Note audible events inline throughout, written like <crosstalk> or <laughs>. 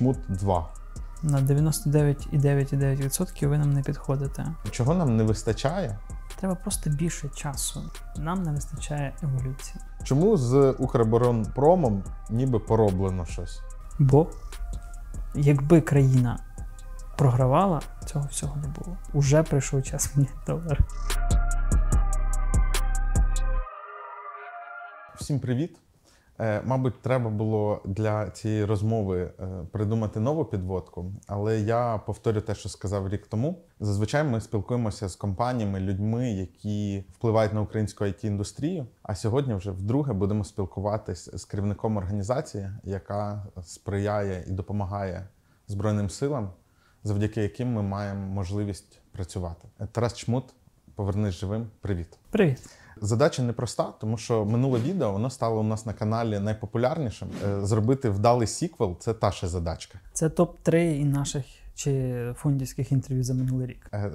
чмут 2. На 99,9,9% ви нам не підходите. Чого нам не вистачає? Треба просто більше часу. Нам не вистачає еволюції. Чому з Укроборонпромом ніби пороблено щось? Бо якби країна програвала, цього всього не було. Уже прийшов час мені долар. Всім привіт! Е, Мабуть, треба було для цієї розмови е, придумати нову підводку, але я повторю те, що сказав рік тому. Зазвичай ми спілкуємося з компаніями, людьми, які впливають на українську it індустрію. А сьогодні вже вдруге будемо спілкуватись з керівником організації, яка сприяє і допомагає Збройним силам, завдяки яким ми маємо можливість працювати. Тарас Чмут, повернись живим. Привіт. Привіт. Задача непроста, тому що минуле відео воно стало у нас на каналі найпопулярнішим. Е, Зробити вдалий сіквел це та ще задачка. Це топ-3 і наших чи фондівських інтерв'ю за минулий рік. Е,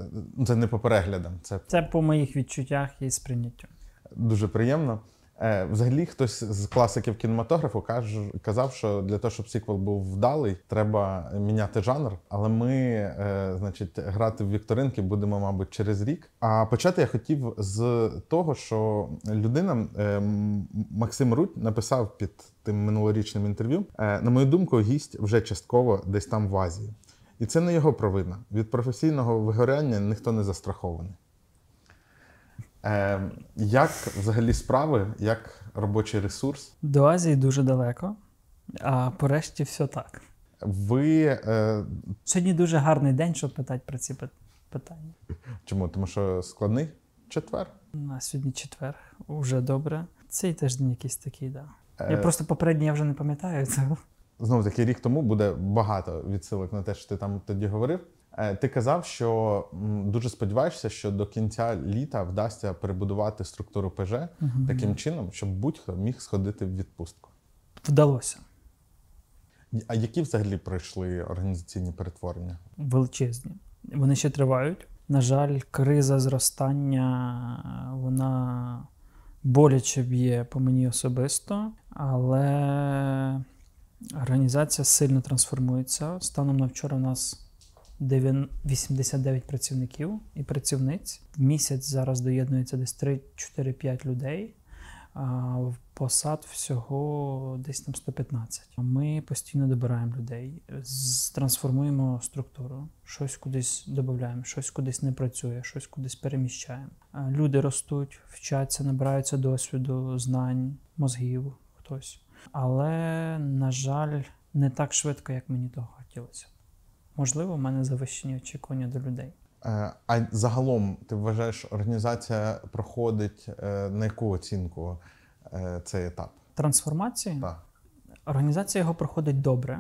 Це не по переглядам, це Це по моїх відчуттях і сприйняттю. дуже приємно. Е, Взагалі, хтось з класиків кінематографу каже, казав, що для того, щоб сіквел був вдалий, треба міняти жанр. Але ми, е, значить, грати в вікторинки будемо, мабуть, через рік. А почати я хотів з того, що людина е, Максим Рудь написав під тим минулорічним інтерв'ю. е, На мою думку, гість вже частково десь там в Азії. І це не його провина. Від професійного вигоряння ніхто не застрахований. Е, як взагалі справи, як робочий ресурс? До Азії дуже далеко, а по решті все так. Ви е, Сьогодні дуже гарний день, щоб питати про ці питання. чому? Тому що складний четвер. На сьогодні четвер, уже добре. Цей тиждень якийсь такий, да. Е, Я просто попередній я вже не пам'ятаю. <laughs> Це Знову таки, рік тому буде багато відсилок на те, що ти там тоді говорив. Е, Ти казав, що дуже сподіваєшся, що до кінця літа вдасться перебудувати структуру ПЖ таким чином, щоб будь-хто міг сходити в відпустку. вдалося. А які взагалі пройшли організаційні перетворення? величезні. Вони ще тривають. На жаль, криза зростання вона боляче б'є по мені особисто, але організація сильно трансформується. Станом на вчора у нас 9 89 працівників і працівниць. В місяць зараз доєднується десь 3-4-5 людей. А в посад всього десь там 115. Ми постійно добираємо людей, трансформуємо структуру, щось кудись додаємо, щось кудись не працює, щось кудись переміщаємо. Люди ростуть, вчаться, набираються досвіду, знань, мозгів, хтось. Але, на жаль, не так швидко, як мені того хотілося. Можливо, в мене завищені очікування до людей. Е, А загалом, ти вважаєш, організація проходить е, на яку оцінку е, цей етап? Трансформації Так. Організація його проходить добре,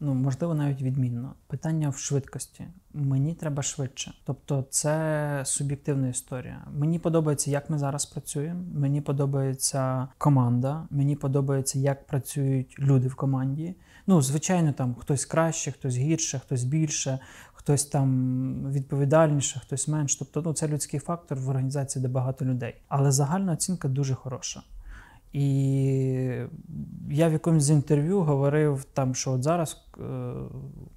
ну можливо, навіть відмінно. Питання в швидкості. Мені треба швидше. Тобто, це суб'єктивна історія. Мені подобається, як ми зараз працюємо. Мені подобається команда. Мені подобається, як працюють люди в команді. Ну, звичайно, там хтось краще, хтось гірше, хтось більше, хтось там відповідальніше, хтось менш. Тобто, ну це людський фактор в організації, де багато людей. Але загальна оцінка дуже хороша. І я в якомусь з інтерв'ю говорив там, що от зараз е,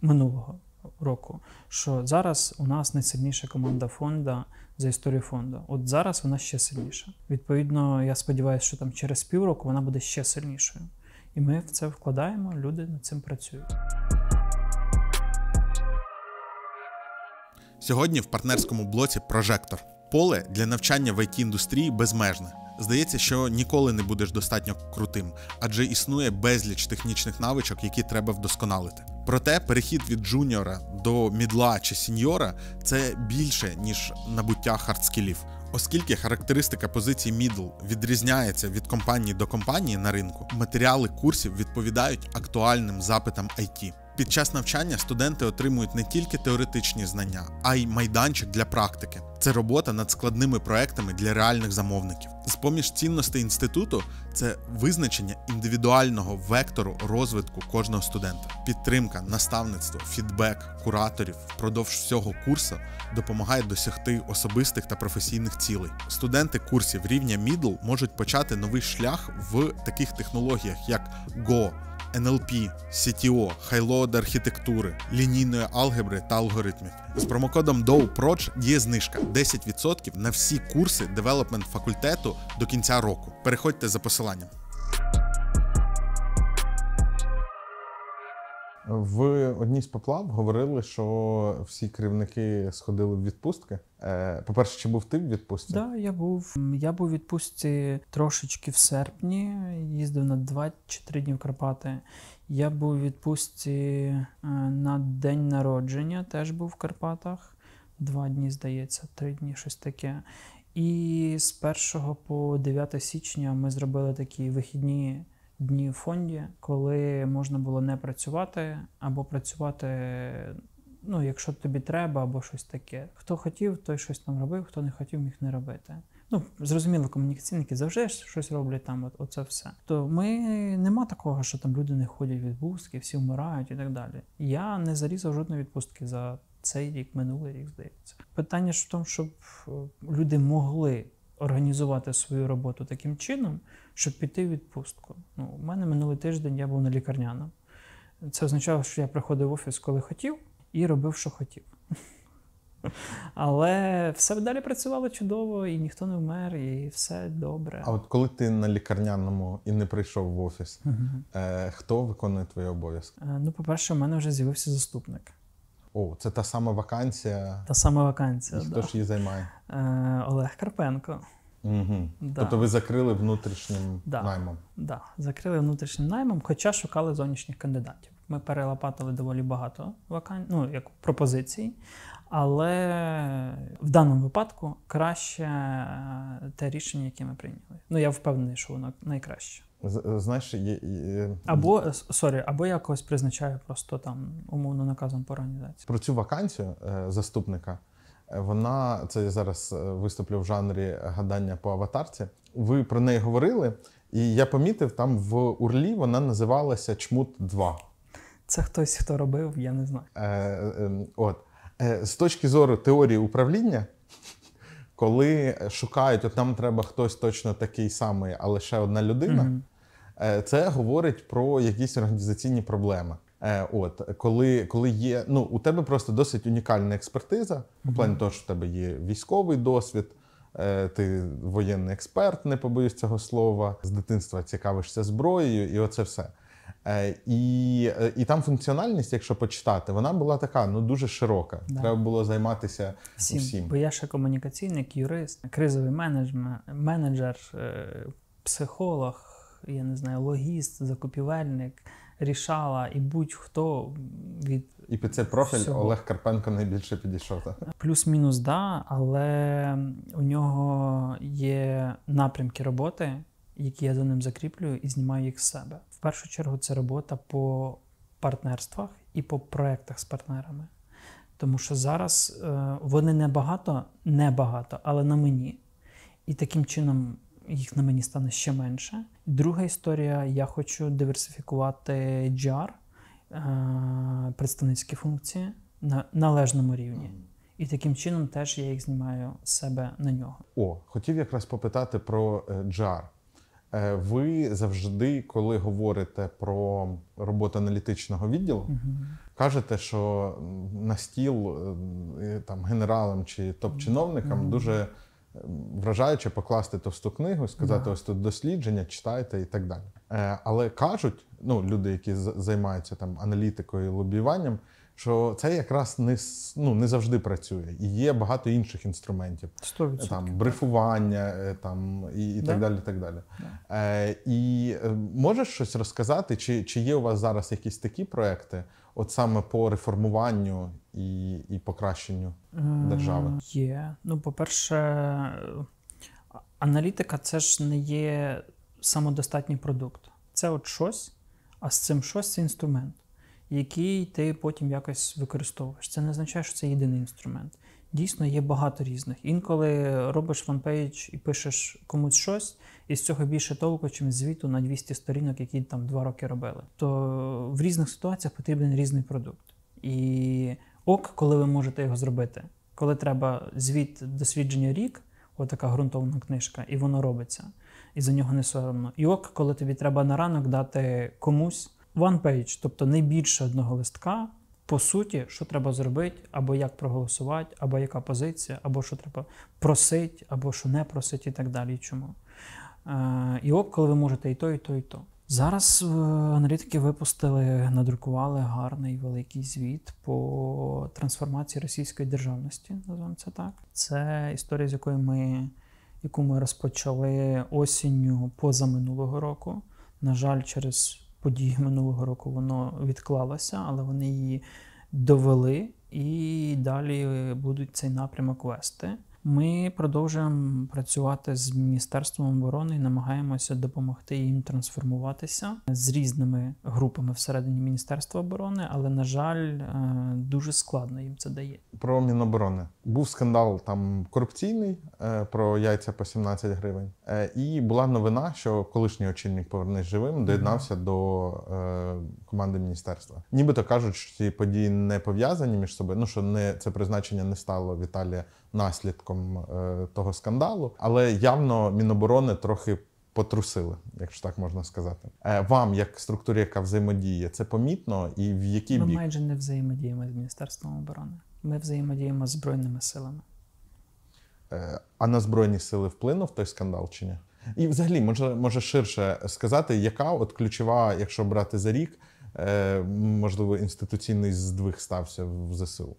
минулого року, що зараз у нас найсильніша команда фонду за історію фонду. От зараз вона ще сильніша. Відповідно, я сподіваюся, що там через півроку вона буде ще сильнішою. І ми в це вкладаємо, люди над цим працюють. Сьогодні в партнерському блоці Прожектор. Поле для навчання в IT індустрії безмежне. Здається, що ніколи не будеш достатньо крутим, адже існує безліч технічних навичок, які треба вдосконалити. Проте перехід від джуніора до мідла чи сіньора це більше ніж набуття хардскілів. Оскільки характеристика позицій мідл відрізняється від компанії до компанії на ринку, матеріали курсів відповідають актуальним запитам IT. Під час навчання студенти отримують не тільки теоретичні знання, а й майданчик для практики. Це робота над складними проектами для реальних замовників. З поміж цінностей інституту це визначення індивідуального вектору розвитку кожного студента, підтримка, наставництво, фідбек кураторів впродовж всього курсу допомагає досягти особистих та професійних цілей. Студенти курсів рівня Middle можуть почати новий шлях в таких технологіях, як Go, NLP, CTO, хайлоад архітектури, лінійної алгебри та алгоритмів. З промокодом DOWPROCH є знижка 10% на всі курси девелопмент факультету до кінця року. Переходьте за посиланням. В одній з поплав говорили, що всі керівники сходили в відпустки. Е, По-перше, чи був ти в відпустці? Да, я був. Я був у відпустці трошечки в серпні, їздив на 2 чи 3 дні в Карпати. Я був у відпустці е, на день народження, теж був в Карпатах. Два дні, здається, три дні, щось таке. І з 1 по 9 січня ми зробили такі вихідні дні в фонді, коли можна було не працювати або працювати, ну, якщо тобі треба, або щось таке. Хто хотів, той щось там робив, хто не хотів, міг не робити. Ну, зрозуміло, комунікаційники завжди щось роблять там, от, оце все. То ми нема такого, що там люди не ходять в відпустки, всі вмирають і так далі. Я не зарізав жодної відпустки за цей рік, минулий рік, здається. Питання ж в тому, щоб е, люди могли організувати свою роботу таким чином, щоб піти в відпустку. Ну, у мене минулий тиждень я був на лікарняному. Це означало, що я приходив в офіс, коли хотів, і робив, що хотів. <laughs> Але все далі працювало чудово, і ніхто не вмер, і все добре. А от коли ти на лікарняному і не прийшов в офіс, е, хто виконує твої обов'язки? Е, Ну, по-перше, у мене вже з'явився заступник. О, це та сама вакансія. Та сама вакансія. І Да. хто ж її займає? Е, Олег Карпенко. Угу. Да. Тобто ви закрили внутрішнім Да. наймом. Да, закрили внутрішнім наймом, хоча шукали зовнішніх кандидатів. Ми перелопатили доволі багато вакан... ну, як пропозицій, але в даному випадку краще е, те рішення, яке ми прийняли. Ну я впевнений, що воно найкраще. Знаєш, є, є... Або е, sorry, або я когось призначаю просто там умовно наказом по організації. про цю вакансію е, заступника. Е, Вона це я зараз е, виступлю в жанрі гадання по аватарці. Ви про неї говорили, і я помітив, там в Урлі вона називалася Чмут 2. Це хтось, хто робив, я не знаю. Е, е, от. Е, з точки зору теорії управління, коли шукають, от нам треба хтось точно такий самий, але ще одна людина, Мгм. е, це говорить про якісь організаційні проблеми. Е, От коли, коли є, ну у тебе просто досить унікальна експертиза, у плані того, що в тебе є військовий досвід, е, ти воєнний експерт, не побоюсь цього слова, з дитинства цікавишся зброєю, і оце все. Е, І, і там функціональність, якщо почитати, вона була така ну дуже широка. Да. Треба було займатися Всім. всім. Бо я ще комунікаційник, юрист, кризовий менеджмент, менеджер, психолог, я не знаю, логіст, закупівельник, рішала і будь-хто від І під цей профіль Всього. Олег Карпенко найбільше підійшов. Так? плюс-мінус, да, але у нього є напрямки роботи, які я за ним закріплюю і знімаю їх з себе. В першу чергу це робота по партнерствах і по проектах з партнерами. Тому що зараз е, вони небагато, небагато, але на мені. І таким чином їх на мені стане ще менше. Друга історія: я хочу диверсифікувати GR, е, представницькі функції на належному рівні. І таким чином теж я їх знімаю з себе на нього. О, хотів якраз попитати про е, JAR. Е, Ви завжди, коли говорите про роботу аналітичного відділу, кажете, що на стіл е, там генералам чи топ-чиновникам дуже е, вражаюче покласти товсту книгу, сказати: Да. ось тут дослідження, читайте і так далі. Е, Але кажуть, ну люди, які займаються там аналітикою і лобіюванням, що це якраз не ну, не завжди працює, і є багато інших інструментів 100%. там брифування, е, там і, і Да. так далі. І так далі. Е, і е, можеш щось розказати, чи, чи є у вас зараз якісь такі проекти, от саме по реформуванню і, і покращенню держави? Е, Є. Ну, по-перше, аналітика це ж не є самодостатній продукт. Це от щось, а з цим щось це інструмент, який ти потім якось використовуєш. Це не означає, що це єдиний інструмент. Дійсно, є багато різних. Інколи робиш one-page і пишеш комусь щось, і з цього більше толку, чим звіту на 200 сторінок, які там два роки робили. То в різних ситуаціях потрібен різний продукт. І ок, коли ви можете його зробити. Коли треба звіт дослідження рік, отака ґрунтовна книжка, і воно робиться, і за нього не соромно. І ок, коли тобі треба на ранок дати комусь one page, тобто не більше одного листка. По суті, що треба зробити, або як проголосувати, або яка позиція, або що треба просити, або що не просить, і так далі. І чому. Е, і от, коли ви можете і то, і то, і то. Зараз е, аналітики випустили, надрукували гарний великий звіт по трансформації російської державності, називаємо це так. Це історія, з якої ми, яку ми розпочали осінню позаминулого року. На жаль, через події минулого року воно відклалося, але вони її довели і далі будуть цей напрямок вести. Ми продовжуємо працювати з Міністерством оборони і намагаємося допомогти їм трансформуватися з різними групами всередині Міністерства оборони, але, на жаль, е, дуже складно їм це дає. Про Міноборони був скандал там корупційний е, про яйця по 17 гривень. Е, і була новина, що колишній очільник повернись живим доєднався до команди міністерства. Нібито кажуть, що ці події не пов'язані між собою. Ну що не це призначення не стало Віталія наслідком е, того скандалу, але явно Міноборони трохи. Потрусили, якщо так можна сказати. Е, Вам, як структурі, яка взаємодіє, це помітно і в який Ми бік? майже не взаємодіємо з Міністерством оборони. Ми взаємодіємо з Збройними силами. Е, А на Збройні сили вплинув той скандал чи ні? І взагалі, може, може ширше сказати, яка от ключова, якщо брати за рік, можливо, інституційний здвиг стався в ЗСУ?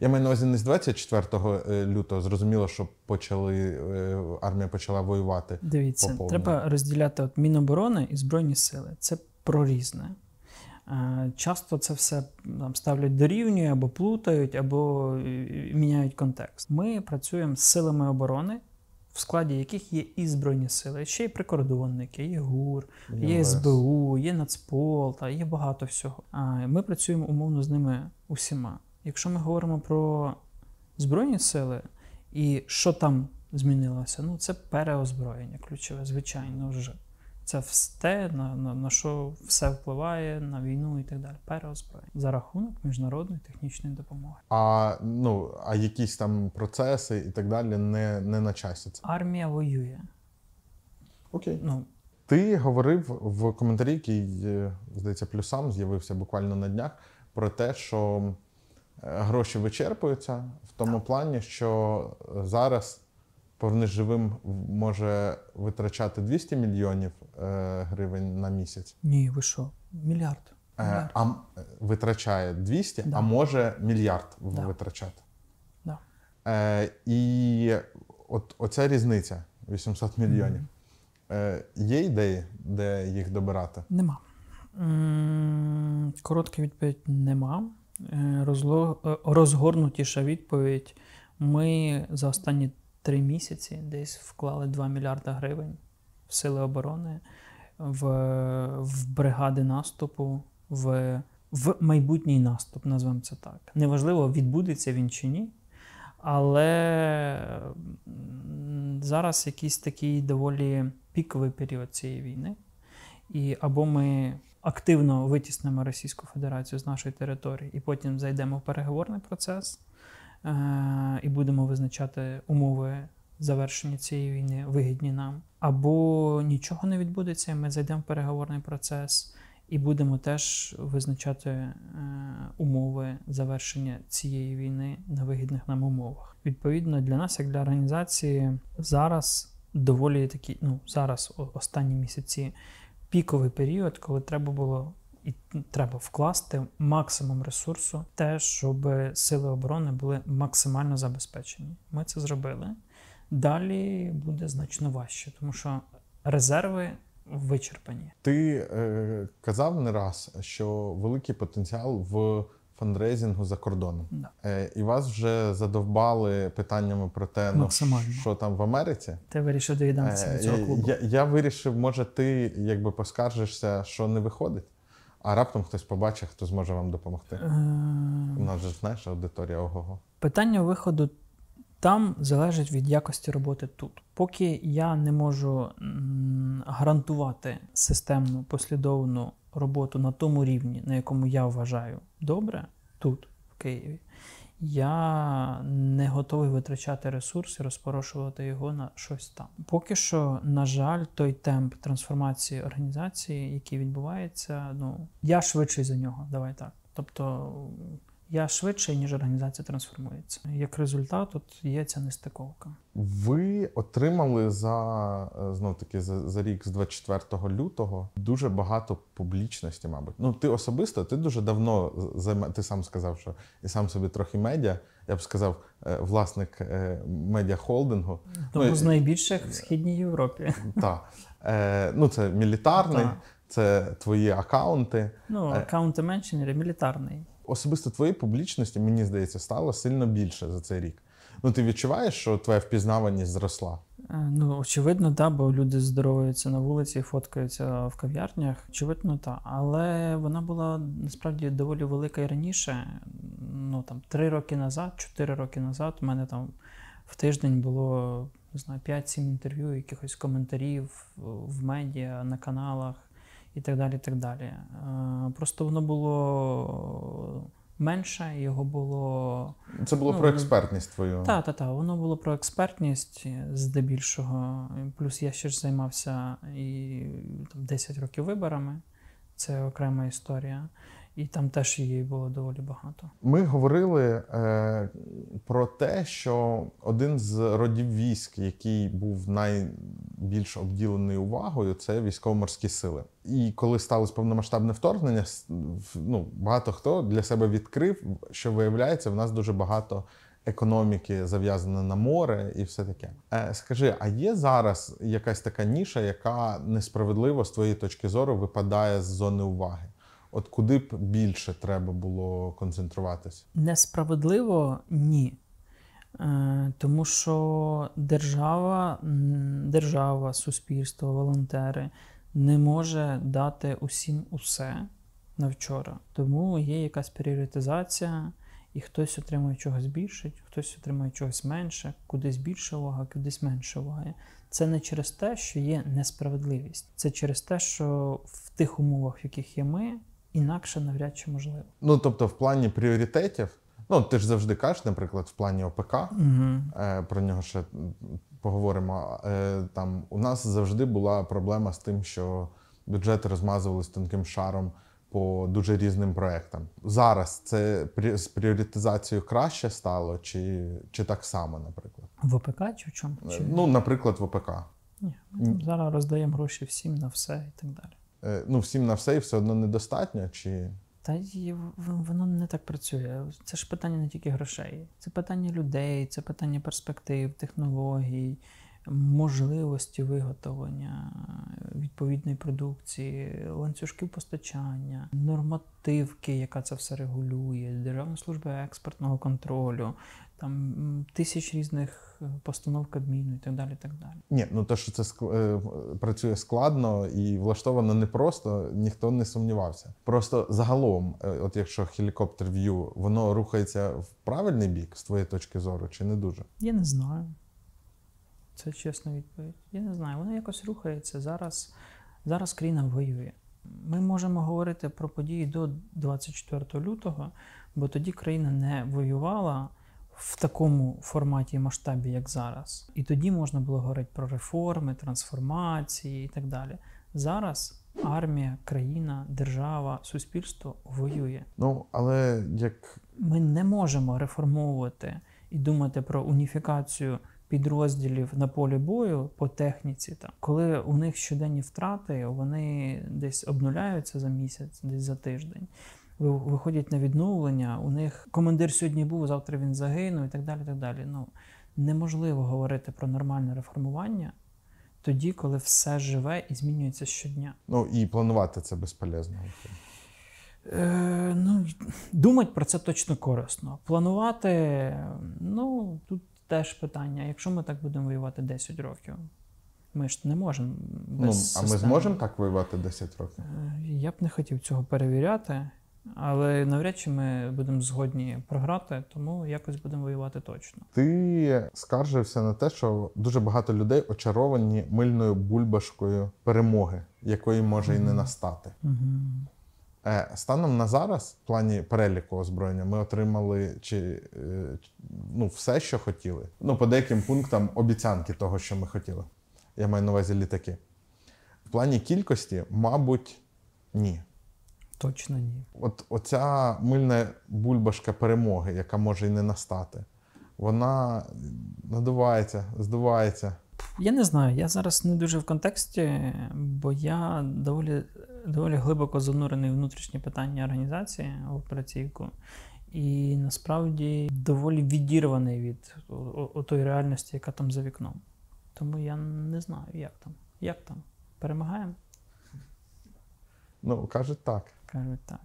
Я маю на увазі не з 24 лютого, зрозуміло, що почали, е, армія почала воювати. Дивіться, Поповнено. треба розділяти от Міноборони і Збройні сили. Це про різне. Е, Часто це все там, ставлять дорівнює, або плутають, або е, міняють контекст. Ми працюємо з силами оборони, в складі яких є і Збройні сили, ще й прикордонники, є ГУР, є СБУ, є Нацпол, та є багато всього. Ми працюємо умовно з ними усіма. Якщо ми говоримо про Збройні сили і що там змінилося, ну це переозброєння ключове, звичайно вже. Це все, на, на, на що все впливає на війну і так далі. Переозброєння за рахунок міжнародної технічної допомоги. А ну а якісь там процеси і так далі не, не на часі. Це Армія воює. окей. Ну Ти говорив в коментарі, який, е, здається, плюсам з'явився буквально на днях, про те, що гроші вичерпуються в тому плані, що зараз живим може витрачати 200 мільйонів е, гривень на місяць. ні, ви що? Мільярд. Е, Мільярд. А витрачає 200, Да. а може мільярд Да. витрачати. Да. Е, і от оця різниця 800 мільйонів. Е, є ідеї, де їх добирати? Нема. Коротка відповідь нема. Е, е, Розгорнутіша відповідь. Ми за останні три місяці десь вклали 2 мільярда гривень в сили оборони, в, в бригади наступу, в, в майбутній наступ, назвемо це так. Неважливо, відбудеться він чи ні. Але зараз якийсь такий доволі піковий період цієї війни. І або ми активно витіснимо Російську Федерацію з нашої території, і потім зайдемо в переговорний процес е- і будемо визначати умови завершення цієї війни вигідні нам, або нічого не відбудеться, ми зайдемо в переговорний процес і будемо теж визначати е- умови завершення цієї війни на вигідних нам умовах. Відповідно, для нас, як для організації, зараз доволі такі, ну зараз останні місяці піковий період, коли треба було і треба вкласти максимум ресурсу, те, щоб сили оборони були максимально забезпечені. Ми це зробили. Далі буде значно важче, тому що резерви вичерпані. Ти е, казав не раз, що великий потенціал в фандрейзингу за кордоном. Да. Е, і вас вже задовбали питаннями про те, ну, що там в Америці. Ти вирішив доєднатися Е, до цього клубу. я, я вирішив, може, ти якби поскаржишся, що не виходить, а раптом хтось побачить, хто зможе вам допомогти. Е, У нас же знаєш аудиторія ого-го. Питання виходу там залежить від якості роботи тут. Поки я не можу гарантувати системну послідовну роботу на тому рівні, на якому я вважаю добре, тут, в Києві, Я не готовий витрачати ресурс і розпорошувати його на щось там. Поки що, на жаль, той темп трансформації організації, який відбувається, ну я швидший за нього. Давай так. Тобто я швидший, ніж організація трансформується. Як результат, от є ця нестиковка. Ви отримали за знов таки за, за рік з 24 лютого дуже багато публічності, мабуть. Ну ти особисто, ти дуже давно займа... ти сам сказав, що і сам собі трохи медіа. Я б сказав, е, власник е, медіахолдингу. Тому ну, з найбільших в східній Європі. Так. Е, ну, це мілітарний, Так. це твої акаунти. Ну, Е. аккаунти мілітарний. Особисто твоєї публічності, мені здається, стало сильно більше за цей рік. Ну, ти відчуваєш, що твоя впізнаваність зросла? Е, Ну, очевидно, так, бо люди здоровуються на вулиці фоткаються в кав'ярнях. Очевидно, так. Але вона була насправді доволі велика і раніше. Ну там три роки назад, чотири роки назад, у мене там в тиждень було не знаю, 5-7 інтерв'ю, якихось коментарів в медіа, на каналах і так далі. І так далі. Е, Просто воно було менше, його було Це було Ну, про експертність твою. так, так, так. Воно було про експертність здебільшого. Плюс я ще ж займався і там 10 років виборами. Це окрема історія. І там теж її було доволі багато. Ми говорили е, про те, що один з родів військ, який був найбільш обділений увагою, це військово-морські сили. І коли сталося повномасштабне вторгнення, ну, багато хто для себе відкрив, що виявляється, в нас дуже багато економіки зав'язане на море і все таке. Е, скажи, а є зараз якась така ніша, яка несправедливо з твоєї точки зору випадає з зони уваги? От куди б більше треба було концентруватися? Несправедливо ні. Е, Тому що держава, держава, суспільство, волонтери не може дати усім усе на вчора. Тому є якась пріоритизація, і хтось отримує чогось більше, хтось отримує чогось менше, кудись більше уваги, кудись менше уваги. Це не через те, що є несправедливість. Це через те, що в тих умовах, в яких є ми, інакше навряд чи можливо. Ну тобто, в плані пріоритетів, ну ти ж завжди кажеш, наприклад, в плані ОПК, Угу. е, про нього ще поговоримо. Е, там у нас завжди була проблема з тим, що бюджети розмазувались тонким шаром по дуже різним проектам. Зараз це з пріоритизацією краще стало, чи, чи так само, наприклад? В ОПК чи в чому? Е, Чи... Ну, наприклад, в ОПК. Ні, зараз роздаємо гроші всім на все і так далі. Е, Ну, всім на все і все одно недостатньо, чи? Та воно не так працює. Це ж питання не тільки грошей, це питання людей, це питання перспектив, технологій, можливості виготовлення відповідної продукції, ланцюжків постачання, нормативки, яка це все регулює, Державна служба експортного контролю, там тисяч різних е, постанов Кабміну і так далі. так далі. Ні, ну те, що це ск- е, працює складно і влаштовано непросто, ніхто не сумнівався. Просто загалом, е, от якщо хелікоптер в'ю, воно рухається в правильний бік з твоєї точки зору, чи не дуже? Я не знаю. Це чесна відповідь. Я не знаю. Воно якось рухається. Зараз, зараз країна воює. Ми можемо говорити про події до 24 лютого, бо тоді країна не воювала в такому форматі і масштабі, як зараз. І тоді можна було говорити про реформи, трансформації і так далі. Зараз армія, країна, держава, суспільство воює. Ну але як Ми не можемо реформовувати і думати про уніфікацію підрозділів на полі бою по техніці. Там. Коли у них щоденні втрати, вони десь обнуляються за місяць, десь за тиждень. Виходять на відновлення, у них командир сьогодні був, завтра він загинув і так далі. Так далі. Ну, неможливо говорити про нормальне реформування тоді, коли все живе і змінюється щодня. ну і планувати це безполезно. Е, ну, думати про це точно корисно. Планувати, ну, тут теж питання. Якщо ми так будемо воювати 10 років, ми ж не можемо Ну без а ми зможемо так воювати 10 років? Е, Я б не хотів цього перевіряти, але навряд чи ми будемо згодні програти, тому якось будемо воювати точно. Ти скаржився на те, що дуже багато людей очаровані мильною бульбашкою перемоги, якої може і не настати. Угу. Е, Станом на зараз, в плані переліку озброєння, ми отримали чи, е, ну, все, що хотіли. Ну, по деяким пунктам обіцянки того, що ми хотіли. Я маю на увазі літаки. В плані кількості, мабуть, ні. Точно ні. От оця мильна бульбашка перемоги, яка може і не настати, вона надувається, здувається. Я не знаю, я зараз не дуже в контексті, бо я доволі, доволі глибоко занурений в внутрішні питання організації в операційку. І насправді доволі відірваний від тої реальності, яка там за вікном. Тому я не знаю, як там. Як там? Перемагаємо? Ну, кажуть так. Кажуть так.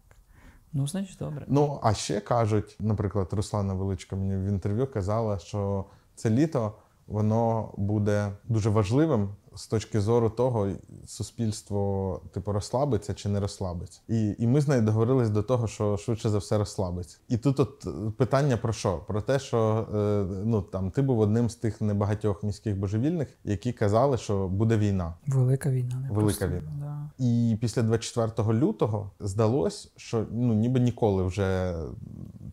Ну, значить, добре. Ну, а ще кажуть, наприклад, Руслана Величко мені в інтерв'ю казала, що це літо воно буде дуже важливим з точки зору того, суспільство типу розслабиться чи не розслабиться. І, і ми з нею договорились до того, що швидше за все розслабиться. І тут от питання про що? Про те, що е, ну там ти був одним з тих небагатьох міських божевільних, які казали, що буде війна. Велика війна. Не Велика просто, війна. Да. І після 24 лютого здалось, що ну ніби ніколи вже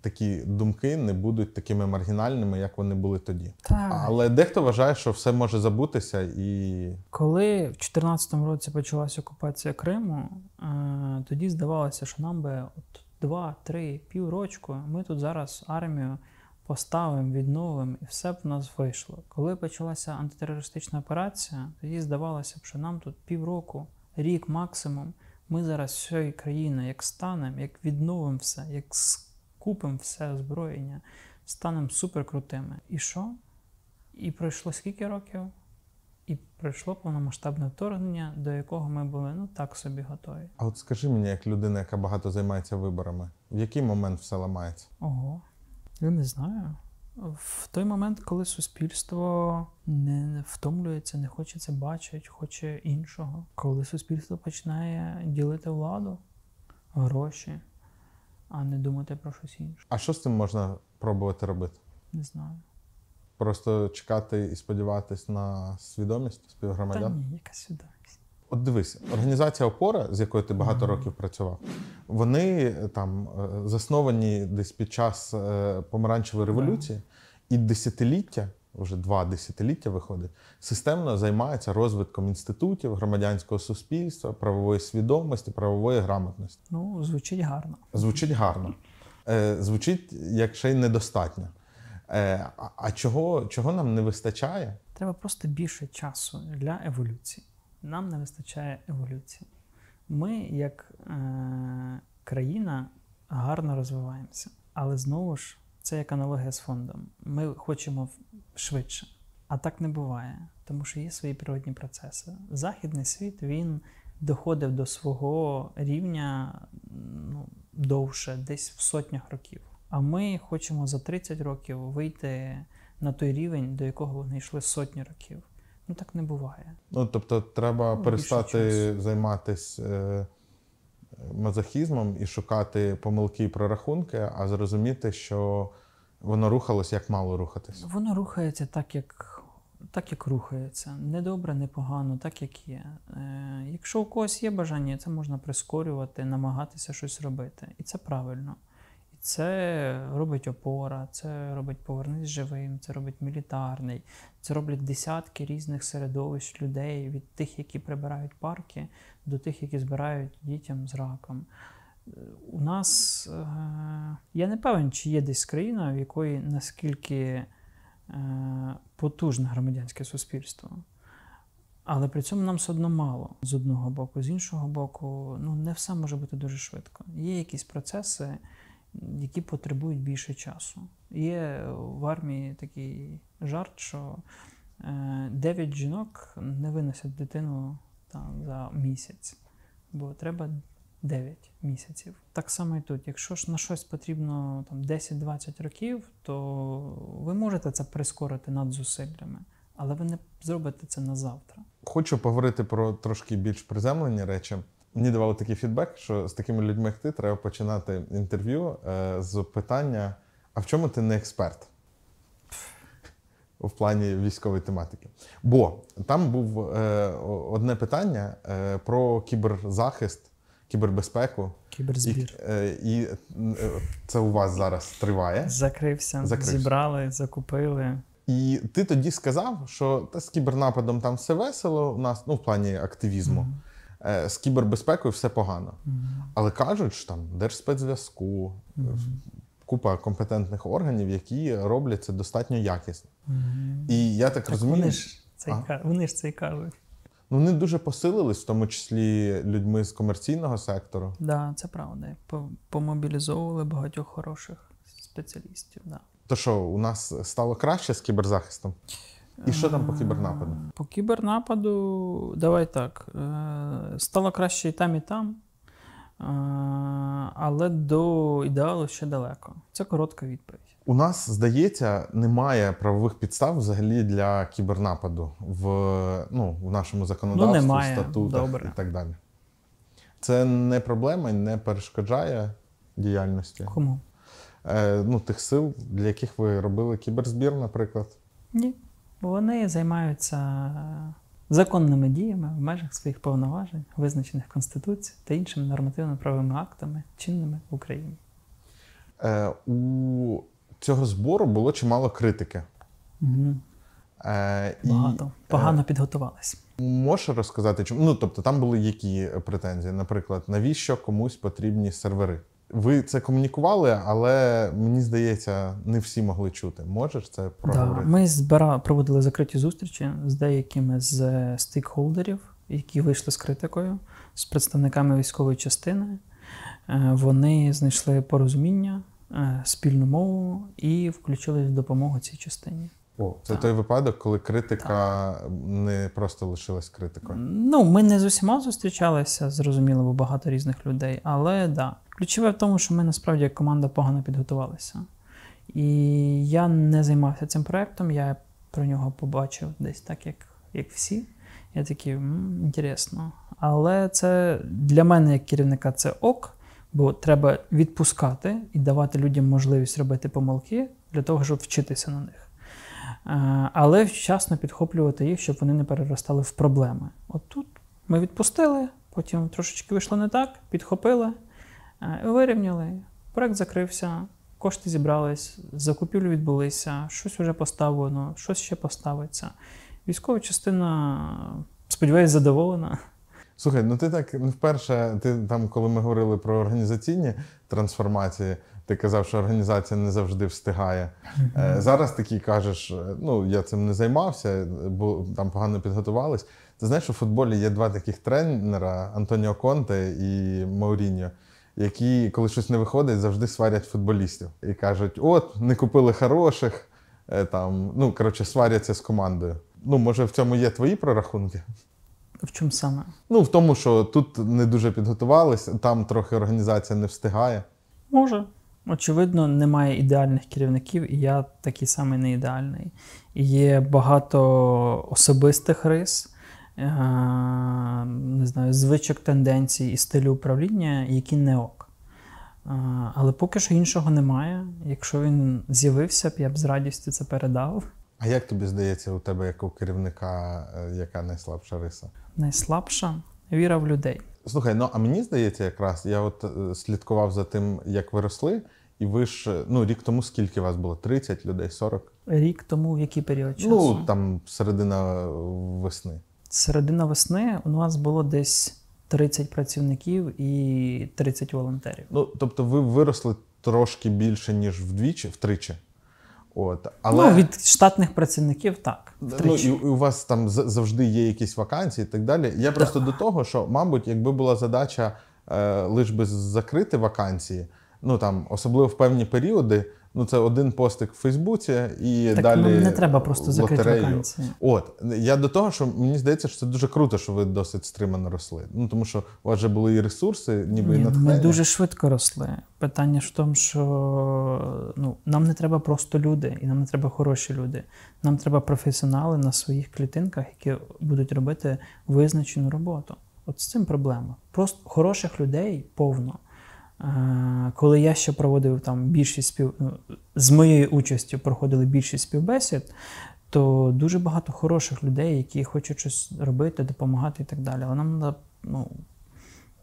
такі думки не будуть такими маргінальними, як вони були тоді. Так. Але дехто вважає, що все може забутися, і Коли в 2014 році почалася окупація Криму, е, тоді здавалося, що нам би от 2-3 піврочку ми тут зараз армію поставимо, відновимо, і все б в нас вийшло. Коли почалася антитерористична операція, тоді здавалося б, що нам тут півроку, рік максимум. Ми зараз всієї країни як станемо, як відновимо все, як скупимо все озброєння, станемо суперкрутими. І що? І пройшло скільки років? І пройшло повномасштабне вторгнення, до якого ми були ну так собі готові. а от скажи мені, як людина, яка багато займається виборами, в який момент все ламається? Ого. Я не знаю. В той момент, коли суспільство не втомлюється, не хоче це бачити, хоче іншого. Коли суспільство починає ділити владу, гроші, а не думати про щось інше. А що з цим можна пробувати робити? Не знаю. Просто чекати і сподіватись на свідомість Та співгромадян? ні, якась свідомість. От дивись, організація Опора, з якою ти багато років працював, вони е, там е, засновані десь під час е, помаранчевої революції, і десятиліття, вже два десятиліття виходить, системно займаються розвитком інститутів, громадянського суспільства, правової свідомості, правової грамотності. Ну, звучить гарно. Звучить гарно. Звучить як ще й недостатньо. Е, а- чого, чого нам не вистачає? Треба просто більше часу для еволюції. Нам не вистачає еволюції. Ми, як е, країна, гарно розвиваємося. Але знову ж, це як аналогія з фондом. Ми хочемо швидше. А так не буває, тому що є свої природні процеси. Західний світ він доходив до свого рівня ну, довше, десь в сотнях років. А ми хочемо за 30 років вийти на той рівень, до якого вони йшли сотні років. Ну так не буває. Ну, тобто, треба Ну, перестати займатися е, мазохізмом і шукати помилки і прорахунки, а зрозуміти, що воно рухалось як мало рухатись. Воно рухається так, як, так, як рухається. Не добре, не погано, так як є. Е, якщо у когось є бажання, це можна прискорювати, намагатися щось робити. І це правильно. Це робить опора, це робить повернись живим, це робить мілітарний, це роблять десятки різних середовищ людей, від тих, які прибирають парки, до тих, які збирають дітям з раком. У нас е, я не певен, чи є десь країна, в якої наскільки е, потужне громадянське суспільство. Але при цьому нам все одно мало з одного боку, з іншого боку, ну не все може бути дуже швидко. Є якісь процеси, які потребують більше часу. Є в армії такий жарт, що е, 9 жінок не виносять дитину там, за місяць, бо треба 9 місяців. Так само і тут. Якщо ж на щось потрібно там 10-20 років, то ви можете це прискорити над зусиллями, але ви не зробите це на завтра. Хочу поговорити про трошки більш приземлені речі. Мені давали такий фідбек, що з такими людьми, як ти, треба починати інтерв'ю е, з питання: а в чому ти не експерт? В плані військової тематики. Бо там був е, одне питання е, про кіберзахист кібербезпеку. І, е, і е, це у вас зараз триває. Закрився, Закрився. зібрали, закупили. І ти тоді сказав, що та з кібернападом там все весело у нас, ну в плані активізму. Е, З кібербезпекою все погано. Але кажуть, що там Держспецзв'язку, е, купа компетентних органів, які роблять це достатньо якісно. І я так, Так розумію, вони ж це й А? вони ж це й кажуть. ну вони дуже посилились, в тому числі людьми з комерційного сектору. Да, це правда. Помобілізовували багатьох хороших спеціалістів. Да. То що, у нас стало краще з кіберзахистом? І що там по кібернападу? По кібернападу, давай так. е, Стало краще і там, і там. Е, Але до ідеалу ще далеко. Це коротка відповідь. У нас, здається, немає правових підстав взагалі для кібернападу в, ну, в нашому законодавстві, Ну, немає. статутах Добре. і так далі. Це не проблема і не перешкоджає діяльності Кому? е, ну, тих сил, для яких ви робили кіберзбір, наприклад. Ні. Вони займаються законними діями в межах своїх повноважень, визначених Конституцією та іншими нормативно-правовими актами, чинними в Україні. Е, у цього збору було чимало критики. Угу. Е, і, Багато. Погано підготувались. Можеш розказати, чому? Ну, тобто там були які претензії? Наприклад, навіщо комусь потрібні сервери? Ви це комунікували, але мені здається, не всі могли чути. Можеш це Да, ми збира... проводили закриті зустрічі з деякими з стейкхолдерів, які вийшли з критикою, з представниками військової частини. Е, Вони знайшли порозуміння, е, спільну мову і включились в допомогу цій частині. О, це Так. той випадок, коли критика не просто лишилась критикою. Ну, ми не з усіма зустрічалися, зрозуміло, бо багато різних людей, але да. Ключове в тому, що ми насправді як команда погано підготувалися. І я не займався цим проектом, я про нього побачив десь так, як, як всі. Я такий, «М, інтересно. Але це для мене, як керівника, це ок, бо треба відпускати і давати людям можливість робити помилки для того, щоб вчитися на них. Е, але вчасно підхоплювати їх, щоб вони не переростали в проблеми. От тут ми відпустили, потім трошечки вийшло не так, підхопили, вирівняли, проект закрився, кошти зібрались, закупівлі відбулися, щось вже поставлено, щось ще поставиться. Військова частина, сподіваюсь, задоволена. Слухай, ну ти так не вперше, ти там, коли ми говорили про організаційні трансформації, ти казав, що організація не завжди встигає. Е, Зараз такий кажеш, е, ну я цим не займався, бо там погано підготувались. Ти знаєш, у футболі є два таких тренера Антоніо Конте і Мауріньо, які, коли щось не виходить, завжди сварять футболістів і кажуть: от, не купили хороших, е, там, ну коротше, сваряться з командою. Ну, може, в цьому є твої прорахунки? В чому саме? Ну, в тому, що тут не дуже підготувались, там трохи організація не встигає. Може. Очевидно, немає ідеальних керівників, і я такий самий не ідеальний. Є багато особистих рис, не знаю, звичок, тенденцій і стилю управління, які не ок. Е, Але поки що іншого немає. Якщо він з'явився б, я б з радістю це передав. А як тобі здається, у тебе, як у керівника, е, яка найслабша риса? Найслабша віра в людей. Слухай, ну а мені здається, якраз я от е, слідкував за тим, як ви росли, і ви ж е, ну рік тому скільки вас було? 30 людей, 40? Рік тому, в який період часу? Ну там середина весни. Середина весни у нас було десь 30 працівників і 30 волонтерів. Ну тобто, ви виросли трошки більше, ніж вдвічі, втричі. От, але Ну, від штатних працівників так. Ну, і, і у вас там завжди є якісь вакансії і так далі. Я просто до того, що, мабуть, якби була задача е, лиш би закрити вакансії, ну там, особливо в певні періоди, ну це один постик в Фейсбуці і так далі. нам не треба просто закрити лотерею. вакансії. От я до того, що мені здається, що це дуже круто, що ви досить стримано росли. Ну тому що у вас вже були і ресурси, ніби і натхнення. ми дуже швидко росли. Питання ж в тому, що ну, нам не треба просто люди, і нам не треба хороші люди. Нам треба професіонали на своїх клітинках, які будуть робити визначену роботу. От з цим проблема. Просто хороших людей повно. Коли я ще проводив там більшість спів... ну, з моєю участю проходили більшість співбесід, то дуже багато хороших людей, які хочуть щось робити, допомагати і так далі. Але нам треба ну,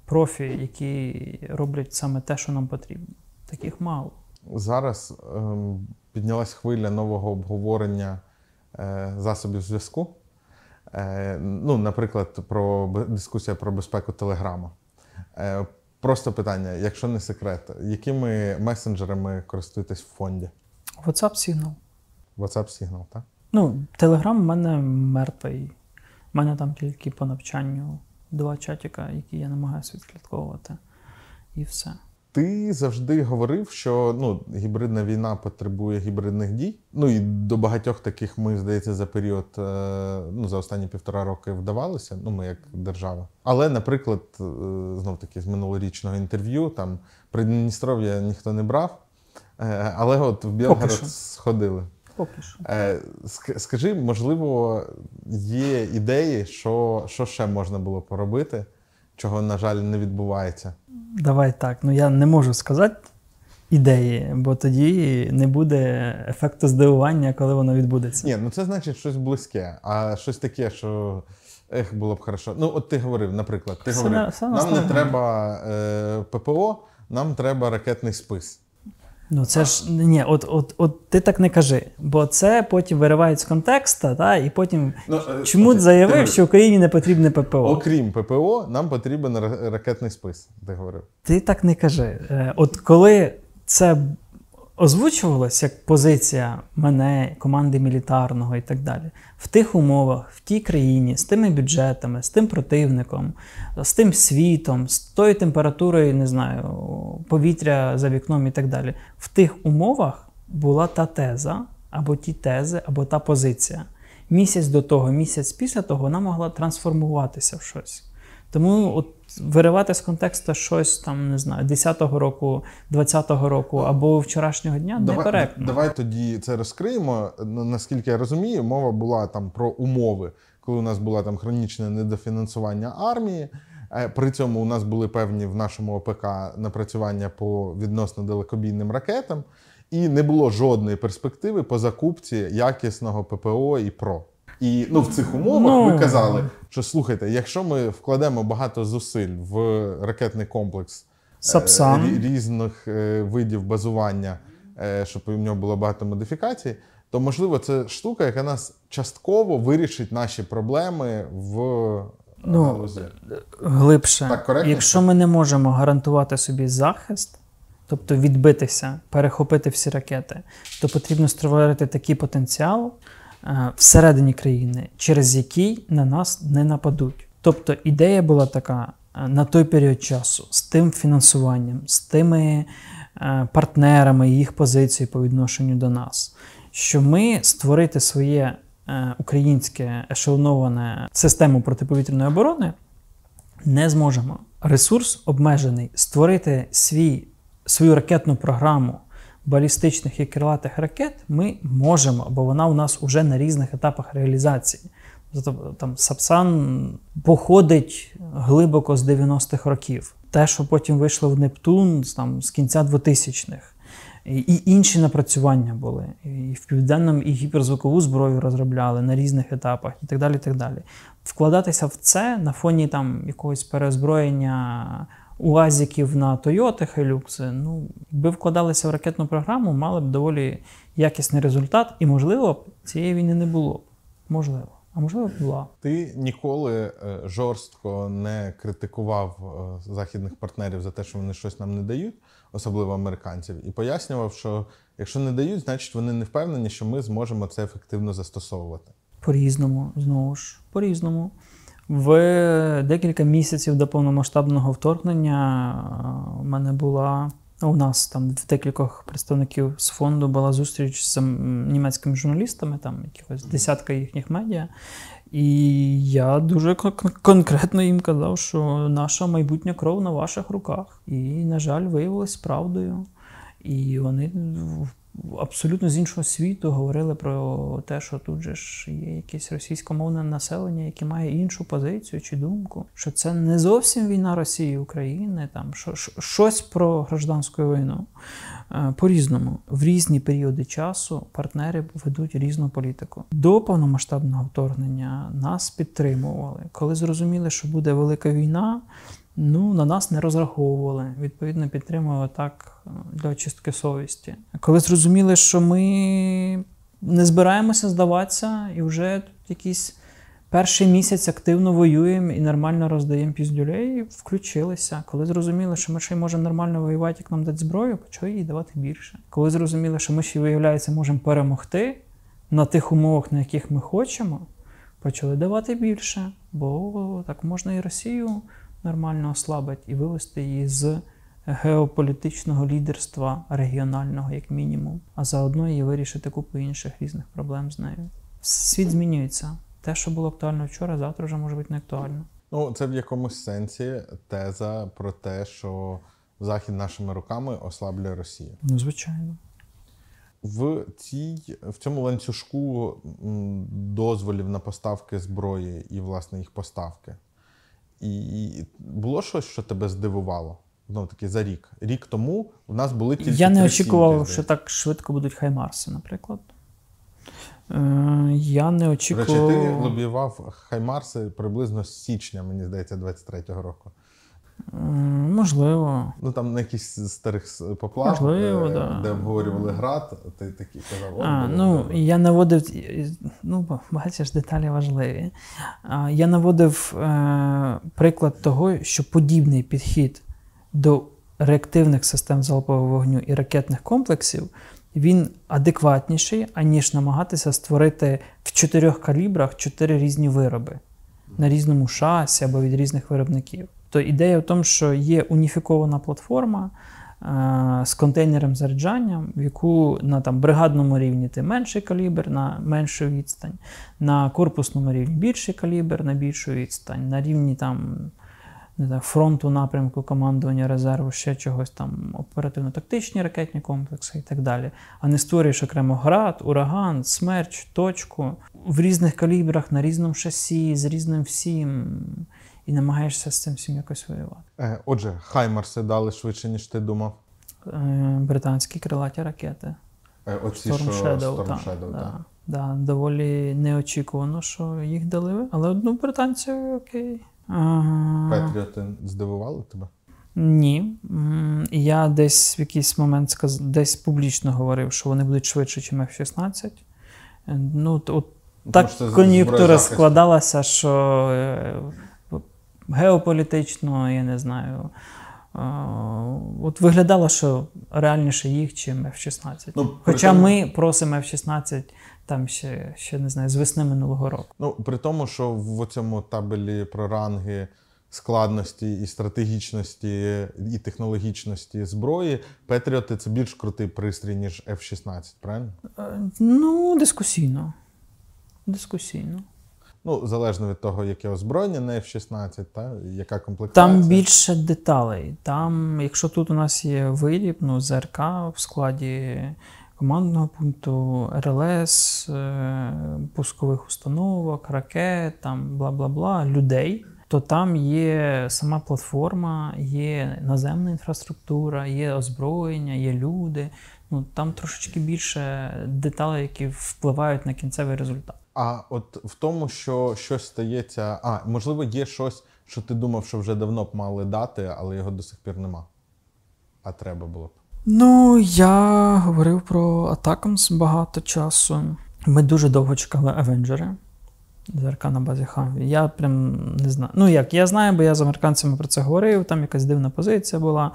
профі, які роблять саме те, що нам потрібно. Таких мало. Зараз ем, піднялась хвиля нового обговорення е, засобів зв'язку. Е, ну, наприклад, про дискусія про безпеку Телеграма. Е, просто питання, якщо не секрет, якими месенджерами користуєтесь в фонді? WhatsApp Signal. WhatsApp Signal, так? Ну, Telegram в мене мертвий. У мене там тільки по навчанню два чатіка, які я намагаюся відслідковувати. І все. Ти завжди говорив, що ну, гібридна війна потребує гібридних дій. Ну і до багатьох таких ми, здається, за період, е, ну, за останні півтора роки вдавалося, ну, ми як держава. Але, наприклад, знов таки з минулорічного інтерв'ю, там Придністров'я ніхто не брав, е, але от в Білгород сходили. Поки що. Е, Скажи, можливо, є ідеї, що, що ще можна було поробити, чого, на жаль, не відбувається. Давай так. Ну я не можу сказати ідеї, бо тоді не буде ефекту здивування, коли воно відбудеться. Ні, ну це значить щось близьке, а щось таке, що ех, було б хорошо. Ну, от ти говорив, наприклад, ти Все говорив, нам не треба е, ППО, нам треба ракетний спис. Ну це ж ні, от, от, от ти так не кажи, бо це потім виривають з контекста, та, і потім Ну, е, чому ти заявив, ти... що Україні не потрібне ППО. Окрім ППО, нам потрібен ракетний спис. Ти говорив. Ти так не кажи. Е, От коли це озвучувалось як позиція мене, команди мілітарного і так далі, в тих умовах, в тій країні, з тими бюджетами, з тим противником, з тим світом, з тою температурою, не знаю, повітря за вікном і так далі, в тих умовах була та теза, або ті тези, або та позиція. Місяць до того, місяць після того вона могла трансформуватися в щось. Тому от виривати з контексту щось там, не знаю, 10-го року, 20-го року або вчорашнього дня некоректно. давай тоді це розкриємо. Наскільки я розумію, мова була там про умови, коли у нас було там хронічне недофінансування армії. Е, При цьому у нас були певні в нашому ОПК напрацювання по відносно далекобійним ракетам, і не було жодної перспективи по закупці якісного ППО і ПРО. І ну, в цих умовах ви Ну. казали, що слухайте, якщо ми вкладемо багато зусиль в ракетний комплекс е, Сапсан. різних е, видів базування, е, щоб у нього було багато модифікацій, то можливо це штука, яка нас частково вирішить наші проблеми в Ну, галузі. Глибше, Так, коректно? якщо ми не можемо гарантувати собі захист, тобто відбитися, перехопити всі ракети, то потрібно створити такий потенціал всередині країни, через який на нас не нападуть. Тобто ідея була така е, на той період часу з тим фінансуванням, з тими е, партнерами їх позиції по відношенню до нас, що ми створити своє е, українське ешелоноване систему протиповітряної оборони не зможемо. Ресурс обмежений. Створити свій, свою ракетну програму балістичних і крилатих ракет ми можемо, бо вона у нас вже на різних етапах реалізації. Тобто Там Сапсан походить глибоко з 90-х років. Те, що потім вийшло в Нептун там, з кінця 2000-х. І, і інші напрацювання були. І в південному і гіперзвукову зброю розробляли на різних етапах, і так далі. І так далі. Вкладатися в це на фоні там якогось переозброєння УАЗіків на Тойоти, Хайлюкси, ну, якби вкладалися в ракетну програму, мали б доволі якісний результат, і, можливо, б цієї війни не було. Можливо. А можливо, була. Ти ніколи е, жорстко не критикував е, західних партнерів за те, що вони щось нам не дають, особливо американців, і пояснював, що якщо не дають, значить вони не впевнені, що ми зможемо це ефективно застосовувати. По-різному, знову ж, по-різному. В декілька місяців до повномасштабного вторгнення е, у мене була. У нас там в декількох представників з фонду була зустріч з німецькими журналістами, там якихось десятка їхніх медіа. І я дуже конкретно їм казав, що наша майбутня кров на ваших руках. І, на жаль, виявилось правдою. І вони абсолютно з іншого світу говорили про те, що тут же ж є якесь російськомовне населення, яке має іншу позицію чи думку, що це не зовсім війна Росії України, там що- щось про гражданську війну. Е, По-різному, в різні періоди часу партнери ведуть різну політику. До повномасштабного вторгнення нас підтримували. Коли зрозуміли, що буде велика війна, Ну, на нас не розраховували. Відповідно, підтримували так е, для очистки совісті. Коли зрозуміли, що ми не збираємося здаватися, і вже тут якийсь перший місяць активно воюємо і нормально роздаємо піздюлей, включилися. Коли зрозуміли, що ми ще й можемо нормально воювати, як нам дати зброю, почали їй давати більше. Коли зрозуміли, що ми ще, виявляється, можемо перемогти на тих умовах, на яких ми хочемо, почали давати більше, бо так можна і Росію нормально ослабити і вивести її з геополітичного лідерства регіонального, як мінімум, а заодно і вирішити купу інших різних проблем з нею. Світ змінюється. Те, що було актуально вчора, завтра вже може бути не актуально. Ну, це в якомусь сенсі теза про те, що Захід нашими руками ослаблює Росію. Ну, звичайно. В цій в цьому ланцюжку дозволів на поставки зброї і власне їх поставки. І було щось, що тебе здивувало? Ну, таки за рік. Рік тому у нас були тільки Я не очікував, сім'ї, що так швидко будуть хаймарси, наприклад. Е, я не очікував. речі, ти лобіював Хаймарси приблизно з січня, мені здається, 23-го року. М, Можливо. Ну там на якісь старих с- Можливо, е, да. де обговорювали град, ти такий казав, А, ну, добре. я наводив, ну, бачиш, деталі важливі. А, Я наводив е, приклад того, що подібний підхід до реактивних систем залпового вогню і ракетних комплексів він адекватніший, аніж намагатися створити в чотирьох калібрах чотири різні вироби на різному шасі або від різних виробників. То ідея в тому, що є уніфікована платформа е, з контейнером заряджанням, в яку на там, бригадному рівні ти менший калібр на меншу відстань, на корпусному рівні більший калібр на більшу відстань, на рівні там, не знаю, фронту напрямку командування резерву, ще чогось там оперативно-тактичні ракетні комплекси і так далі. А не створюєш окремо град, ураган, смерч, точку в різних калібрах, на різному шасі, з різним всім. І намагаєшся з цим всім якось воювати. Е, Отже, Хаймарси дали швидше, ніж ти думав. Е, Британські крилаті ракети. Е, Оці, Storm що Shadow, Storm Shadow, да, так. да, доволі неочікувано, що їх дали, але одну британцю окей. Ага. Петріоти здивували тебе? Ні. Я десь в якийсь момент сказ... десь публічно говорив, що вони будуть швидше, ніж F-16. Е, Ну, от Ну, так кон'юнктура складалася, що геополітично, я не знаю. е, От виглядало, що реальніше їх, чим F-16. Ну, Хоча тому- ми просимо F-16 там ще, ще не знаю, з весни минулого року. Ну, при тому, що в цьому табелі про ранги складності і стратегічності, і технологічності зброї, Петріоти це більш крутий пристрій, ніж F-16, правильно? Е, Ну, дискусійно. Дискусійно. Ну, залежно від того, яке озброєння на F-16, та, яка комплектація. Там більше деталей. Там, якщо тут у нас є виріб, ну, ЗРК в складі командного пункту, РЛС, е, пускових установок, ракет, там бла бла бла, людей, то там є сама платформа, є наземна інфраструктура, є озброєння, є люди. Ну, там трошечки більше деталей, які впливають на кінцевий результат. А от в тому, що щось стається. А, можливо, є щось, що ти думав, що вже давно б мали дати, але його до сих пір нема. А треба було б. Ну, я говорив про Атакамс багато часу. Ми дуже довго чекали Авенджери. ЗРК на базі Хамві. Я прям не знаю. Ну як, я знаю, бо я з американцями про це говорив, там якась дивна позиція була.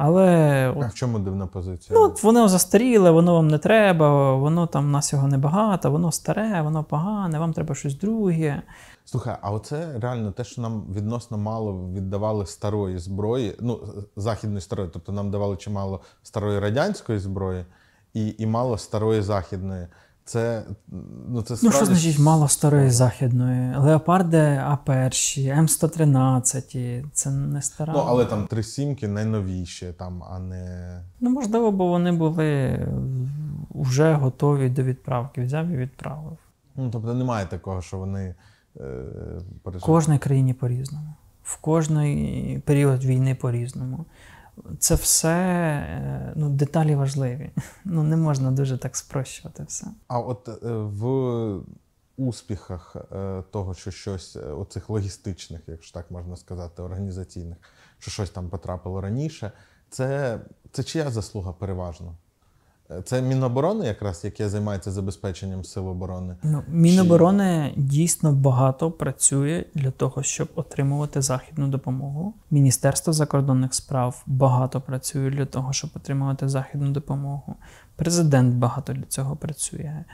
Але от, А в чому дивна позиція? ну, воно застаріле, воно вам не треба, воно там у нас його небагато, воно старе, воно погане, вам треба щось друге. Слухай, а оце реально те, що нам відносно мало віддавали старої зброї, ну, західної старої, тобто нам давали чимало старої радянської зброї і, і мало старої західної. Це, ну, це Ну, що справді значить мало старої західної? Леопарди А1, М113, це не стара. Ну, але там три сімки найновіші, там, а не. Ну, можливо, бо вони були вже готові до відправки. Взяв і відправив. Ну, тобто немає такого, що вони. Е, В кожній країні по-різному. В кожний період війни по-різному. Це все е, ну, деталі важливі. <laughs> Ну, не можна дуже так спрощувати все. А от е, в успіхах е, того, що щось оцих логістичних, якщо так можна сказати, організаційних, що щось там потрапило раніше, це, це чия заслуга переважно? Це Міноборони, якраз яке займається забезпеченням сил оборони. Ну, Міноборони дійсно багато працює для того, щоб отримувати західну допомогу. Міністерство закордонних справ багато працює для того, щоб отримувати західну допомогу. Президент багато для цього працює.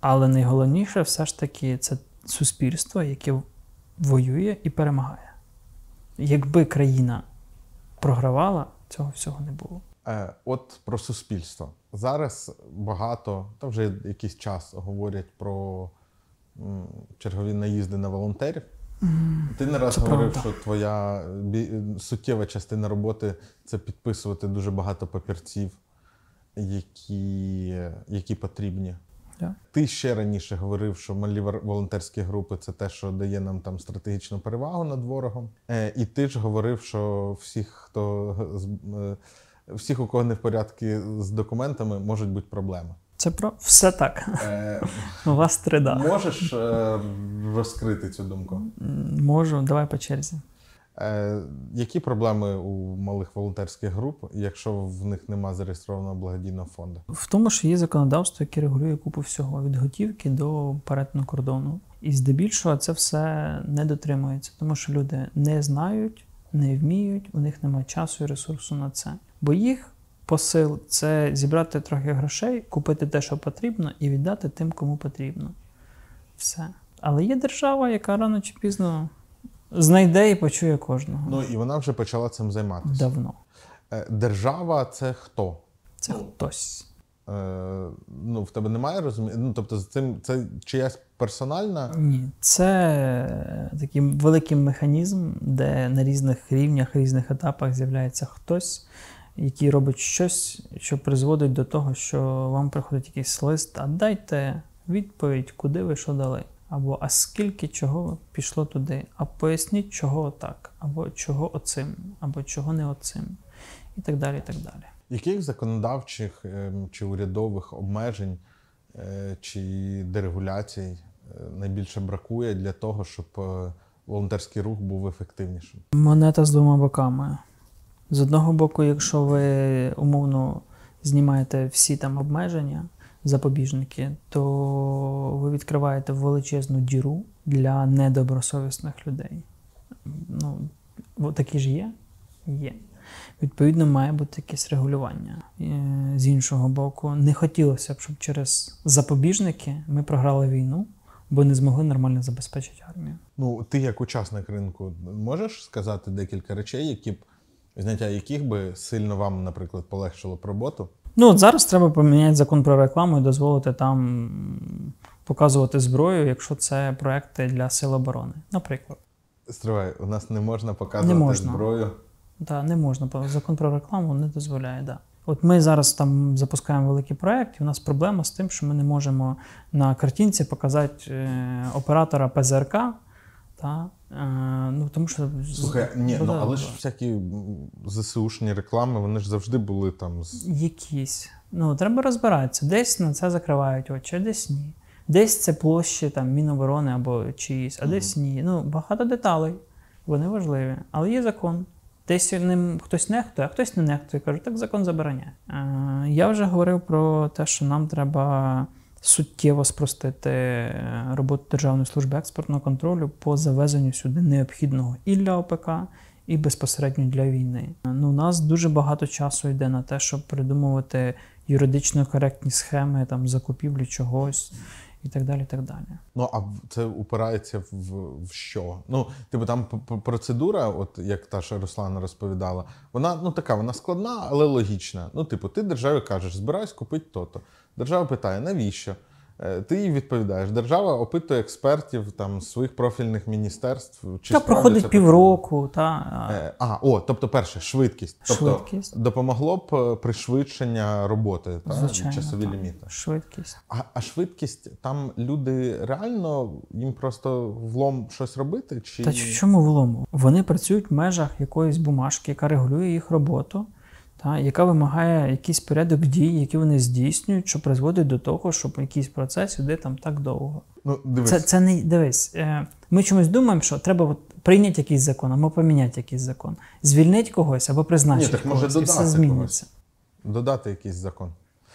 Але найголовніше все ж таки це суспільство, яке воює і перемагає. Якби країна програвала, цього всього не було. Е, От про суспільство. Зараз багато, та вже якийсь час говорять про чергові наїзди на волонтерів. Ти не раз це говорив, правда. що твоя суттєва частина роботи це підписувати дуже багато папірців, які, які потрібні. Да. Ти ще раніше говорив, що малі волонтерські групи це те, що дає нам там стратегічну перевагу над ворогом. Е, і ти ж говорив, що всіх, хто е, всіх, у кого не в порядку з документами, можуть бути проблеми. Це про все так. Е, У вас три да. можеш е, розкрити цю думку? Можу, давай по черзі. Е, які проблеми у малих волонтерських груп, якщо в них нема зареєстрованого благодійного фонду? В тому, що є законодавство, яке регулює купу всього від готівки до перетину кордону. І здебільшого це все не дотримується, тому що люди не знають, не вміють, у них немає часу і ресурсу на це. Бо їх посил це зібрати трохи грошей, купити те, що потрібно, і віддати тим, кому потрібно. Все. Але є держава, яка рано чи пізно знайде і почує кожного. Ну і вона вже почала цим займатися. Давно. Е, держава це хто? Це хтось. Е, ну, в тебе немає розуміння? Ну, тобто, цим це чиясь персональна. Ні, це такий великий механізм, де на різних рівнях, різних етапах з'являється хтось, який робить щось, що призводить до того, що вам приходить якийсь лист, а дайте відповідь, куди ви що дали. Або а скільки чого пішло туди, а поясніть, чого так, або чого оцим, або чого не оцим, і так далі. і так далі. Яких законодавчих ем, чи урядових обмежень е, чи дерегуляцій е, найбільше бракує для того, щоб е, волонтерський рух був ефективнішим? Монета з двома боками. З одного боку, якщо ви умовно знімаєте всі там обмеження, запобіжники, то ви відкриваєте величезну діру для недобросовісних людей. Ну, такі ж є? Є. Відповідно, має бути якесь регулювання. Е, З іншого боку, не хотілося б, щоб через запобіжники ми програли війну, бо не змогли нормально забезпечити армію. Ну, ти як учасник ринку можеш сказати декілька речей, які б зняття яких би сильно вам, наприклад, полегшило б роботу? Ну, от зараз треба поміняти закон про рекламу і дозволити там показувати зброю, якщо це проекти для сил оборони. Наприклад, Стривай, у нас не можна показувати Не можна. зброю. да, не можна, закон про рекламу не дозволяє. Да. От ми зараз там запускаємо великий проект, і у нас проблема з тим, що ми не можемо на картинці показати е, оператора ПЗРК. Та, е, ну, тому що Слухай, ні, ну але ж всякі ЗСУшні реклами, вони ж завжди були там з Якісь. Ну, треба розбиратися. Десь на це закривають очі, а десь ні. Десь це площі там, Міноборони або чиїсь, а десь ні. Ну, багато деталей. Вони важливі. Але є закон. Десь ним хтось нехтує, а хтось не нехтує. Каже, так закон забороняє. Е, я вже говорив про те, що нам треба суттєво спростити е, роботу Державної служби експортного контролю по завезенню сюди необхідного і для ОПК, і безпосередньо для війни. Ну, у нас дуже багато часу йде на те, щоб придумувати юридично коректні схеми там закупівлі чогось і так далі. І так далі. Ну, а це упирається в, в що? Ну, типу, там процедура, от як та що Руслана розповідала, вона ну така, вона складна, але логічна. Ну, типу, ти державі кажеш, збираюсь купити то-то. Держава питає, навіщо? Е, Ти їй відповідаєш. Держава опитує експертів там своїх профільних міністерств. Чи Та проходить півроку, та Е, А, о, тобто, перше, швидкість. Тобто допомогло б е, пришвидшення роботи, та, звичайно часові так. ліміти. швидкість. А, а швидкість там люди реально їм просто влом щось робити? Чи Та чому влому? Вони працюють в межах якоїсь бумажки, яка регулює їх роботу. Та, яка вимагає якийсь порядок дій, які вони здійснюють, що призводить до того, щоб якийсь процес іде там так довго. Ну, дивись, Це, це не дивись. е, Ми чомусь думаємо, що треба от прийняти якийсь закон, або поміняти якийсь закон, звільнити когось або призначити Ні, так може когось, і все додати зміниться. додати якийсь закон.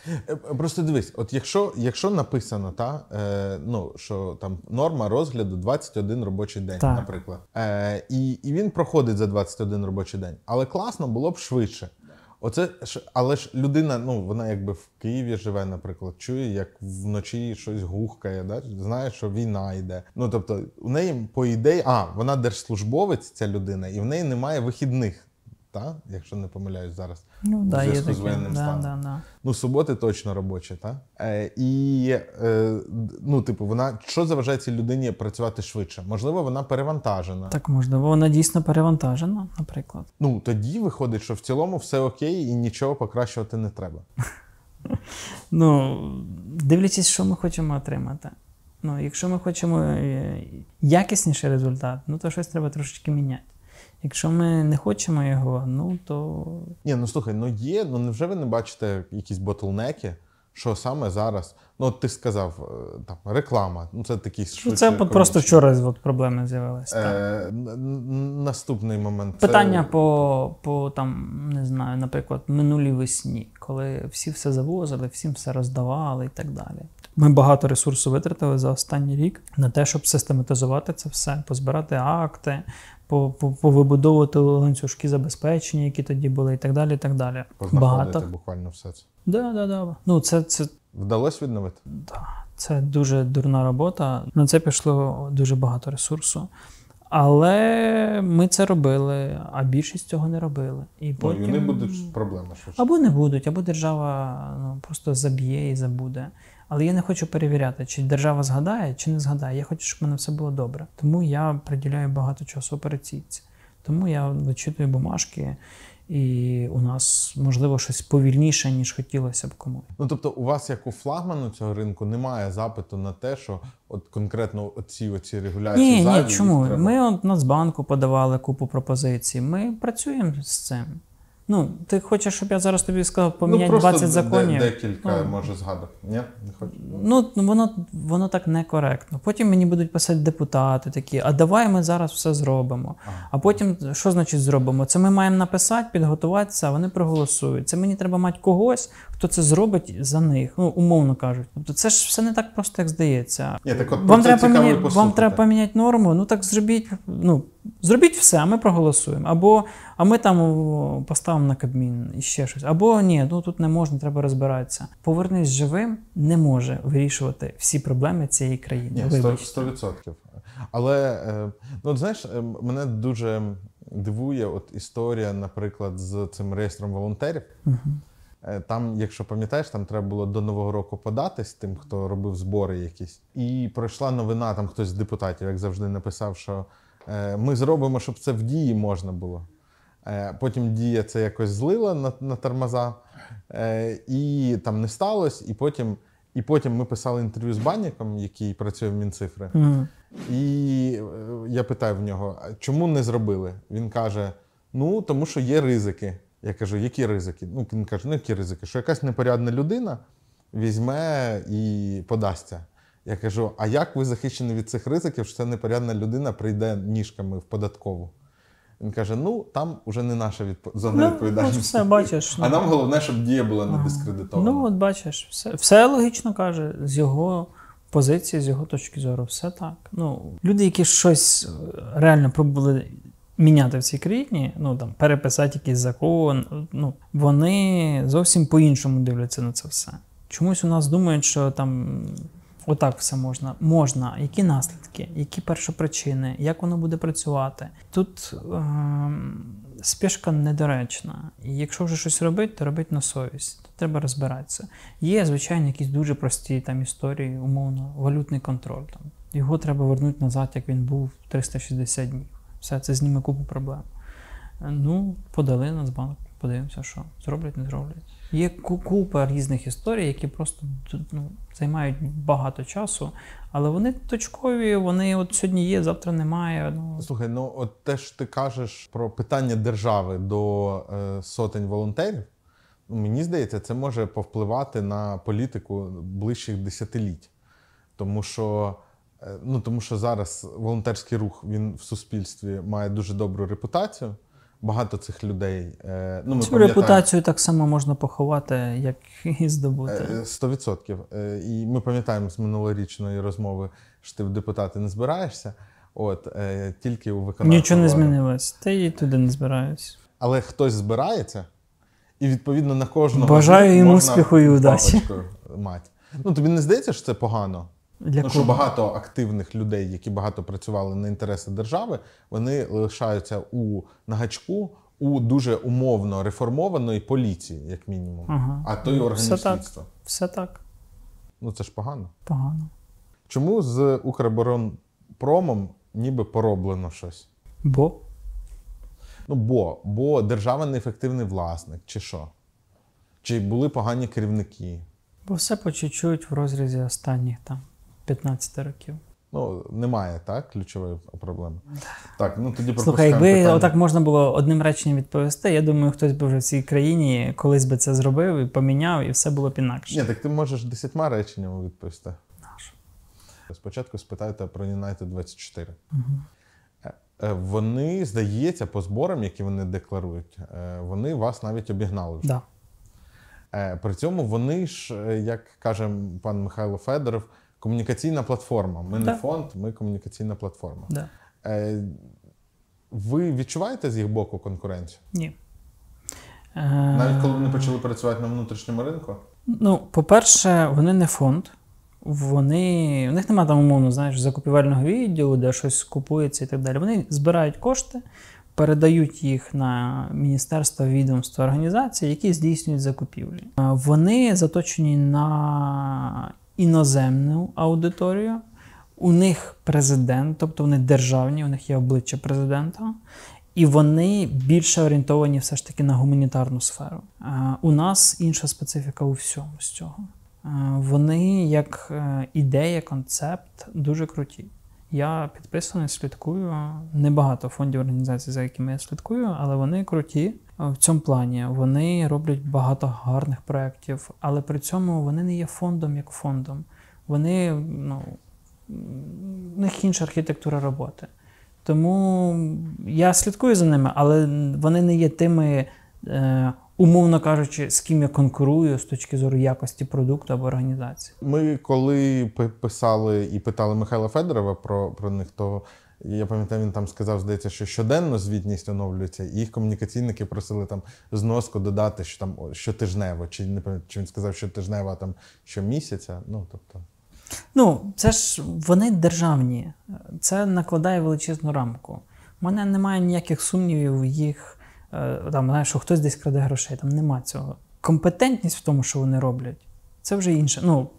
Е, е, Просто дивись, от якщо, якщо написано, та, е, ну, що там норма розгляду 21 робочий день, Так. наприклад, е, і, і він проходить за 21 робочий день, але класно було б швидше. Оце ж, але ж людина, ну вона якби в Києві живе, наприклад, чує, як вночі щось гухкає, да? знає, що війна йде. Ну тобто, у неї по ідеї, а вона держслужбовець, ця людина, і в неї немає вихідних, та? якщо не помиляюсь зараз. Ну, в да, є з воєнним Да, станом. да, да. Ну, суботи точно робочі, так? Е, і е, ну, типу, вона що заважає цій людині працювати швидше? Можливо, вона перевантажена. Так можливо, вона дійсно перевантажена, наприклад. Ну тоді виходить, що в цілому все окей і нічого покращувати не треба. <laughs> Ну, дивлячись, що ми хочемо отримати. Ну, якщо ми хочемо е, якісніший результат, ну то щось треба трошечки міняти. Якщо ми не хочемо його, ну то Ні, ну слухай, ну є, ну невже ви не бачите якісь ботлнеки, що саме зараз? Ну, от ти сказав, е, там реклама. Ну це такий ну, це от просто вчора от проблеми з'явилися. Е, наступний момент. це- Питання по, по там, не знаю, наприклад, минулій весні, коли всі все завозили, всім все роздавали і так далі. Ми багато ресурсу витратили за останній рік на те, щоб систематизувати це все, позбирати акти, по- по- повибудовувати ланцюжки забезпечення, які тоді були, і так далі. І так далі. Познаходити Багато. буквально все це. Да, да, да. Ну, це, це, Вдалося відновити? це дуже дурна робота. На це пішло дуже багато ресурсу. Але ми це робили, а більшість цього не робили. І Ну, і потім... в них будуть проблеми швидше. Або не будуть, або держава ну, просто заб'є і забуде. Але я не хочу перевіряти, чи держава згадає, чи не згадає. Я хочу, щоб в мене все було добре. Тому я приділяю багато часу операційці. Тому я вичитую бумажки, і у нас можливо щось повільніше, ніж хотілося б комусь. Ну тобто, у вас, як у флагману цього ринку, немає запиту на те, що от конкретно оці оці регуляції Ні, ні, чому? треба- Ми от Нацбанку подавали купу пропозицій. Ми працюємо з цим. Ну, ти хочеш, щоб я зараз тобі сказав поміняти ну, 20 законів. де- декілька Ну. може згадок. Ні, не хочу. Ну, воно, воно так некоректно. Потім мені будуть писати депутати такі, а давай ми зараз все зробимо. А потім, що значить зробимо? Це ми маємо написати, підготуватися, а вони проголосують. Це мені треба мати когось, хто це зробить за них, ну, умовно кажуть. Тобто це ж все не так просто, як здається. Ні, так от вам, треба і вам треба поміняти норму, ну так зробіть, ну, зробіть все, а ми проголосуємо. Або а ми там поставимо на Кабмін і ще щось. Або ні, ну тут не можна, треба розбиратися. Повернись живим не може вирішувати всі проблеми цієї країни. Ні, сто-. 100%. Але е, ну, знаєш, е, мене дуже дивує от історія, наприклад, з цим реєстром волонтерів. Е, Там, якщо пам'ятаєш, там треба було до Нового року податись тим, хто робив збори якісь. І пройшла новина, там хтось з депутатів, як завжди, написав, що е, ми зробимо, щоб це в дії можна було. Е, Потім дія це якось злила на, на тормоза, е, і там не сталося. І потім, і потім ми писали інтерв'ю з банником, який працює в Мінцифри. Мгм. І е, я питаю в нього, чому не зробили? Він каже: ну, тому що є ризики. Я кажу, які ризики? Ну, він каже, ну які ризики? Що якась непорядна людина візьме і подасться. Я кажу: а як ви захищені від цих ризиків, що ця непорядна людина прийде ніжками в податкову? Він каже: ну там вже не наша відп... зона Ну, відповідальності. от все, бачиш. А нам головне, щоб дія була не дискредитована. Ну, от бачиш, все, все логічно каже, з його позиції, з його точки зору, все так. Ну, люди, які щось е, реально пробували міняти в цій країні, ну там переписати якийсь закон, ну вони зовсім по-іншому дивляться на це все. Чомусь у нас думають, що там. Отак все можна. Можна. Які наслідки, які першопричини, як воно буде працювати? Тут ем, спішка недоречна. І якщо вже щось робити, то робити на совість. Тут треба розбиратися. Є, звичайно, якісь дуже прості там історії, умовно, валютний контроль. Там. Його треба вернути назад, як він був 360 днів. Все це зніме купу проблем. Ну, подали Нацбанк, подивимося, що зроблять, не зроблять. Є купа різних історій, які просто ну, займають багато часу, але вони точкові, вони от сьогодні є, завтра немає. Ну, Слухай, ну от те ж ти кажеш про питання держави до е, сотень волонтерів. Ну, Мені здається, це може повпливати на політику ближчих десятиліть. Тому що, ну, тому що зараз волонтерський рух він в суспільстві має дуже добру репутацію. Багато цих людей. е, Ну, ми Цю репутацію так само можна поховати, як і здобути. Е, 100%. Е, І ми пам'ятаємо з минулорічної розмови, що ти в депутати не збираєшся. От, е, тільки у виконавчого Нічого не змінилось. Та і туди не збираюсь. Але хтось збирається, і відповідно на кожного. Бажаю їм успіху і удачі. мати. Ну тобі не здається, що це погано? Для ну, що багато активних людей, які багато працювали на інтереси держави, вони лишаються у нагачку у дуже умовно реформованої поліції, як мінімум, Ага. а то й органів Все так. Все так Ну це ж погано. погано. Чому з Укроборонпромом ніби пороблено щось? Бо Ну бо, бо держава неефективний власник, чи що? Чи були погані керівники? Бо все по чуть-чуть в розрізі останніх там 15 років. Ну, немає, так, ключової проблеми. Так, ну тоді Слухай, якби питання. отак можна було одним реченням відповісти, я думаю, хтось би вже в цій країні колись би це зробив і поміняв, і все було б інакше. Ні, так ти можеш десятьма реченнями відповісти. Спочатку спитайте про United 24. Е, е, Вони, здається, по зборам, які вони декларують, е, вони вас навіть обігнали. Да. При цьому вони ж, як каже пан Михайло Федоров, комунікаційна платформа. Ми не фонд, ми комунікаційна платформа. Да. Е, Ви відчуваєте з їх боку конкуренцію? Ні. Е, Навіть коли вони почали працювати на внутрішньому ринку? Ну, по-перше, вони не фонд. Вони, у них немає там, умовно, знаєш, закупівельного відділу, де щось купується і так далі. Вони збирають кошти, передають їх на міністерство, відомства, організації, які здійснюють закупівлі. Е, Вони заточені на іноземну аудиторію. У них президент, тобто вони державні, у них є обличчя президента, і вони більше орієнтовані все ж таки на гуманітарну сферу. Е, У нас інша специфіка у всьому з цього. Е, Вони, як е, ідея, концепт, дуже круті. Я підписаний, слідкую. Небагато фондів організацій, за якими я слідкую, але вони круті в цьому плані. Вони роблять багато гарних проєктів, але при цьому вони не є фондом як фондом. Вони, ну, в них інша архітектура роботи. Тому я слідкую за ними, але вони не є тими, е, умовно кажучи, з ким я конкурую з точки зору якості продукту або організації. Ми коли писали і питали Михайла Федорова про, про них, то я пам'ятаю, він там сказав, здається, що щоденно звітність оновлюється, і їх комунікаційники просили там зноску додати, що там щотижнево, чи не пам'ятаю, чи він сказав щотижнево, а там щомісяця. Ну тобто. Ну, це ж вони державні. Це накладає величезну рамку. У мене немає ніяких сумнівів в їх, там, знаєш, що хтось десь краде грошей. Там нема цього. Компетентність в тому, що вони роблять, це вже інше. Ну,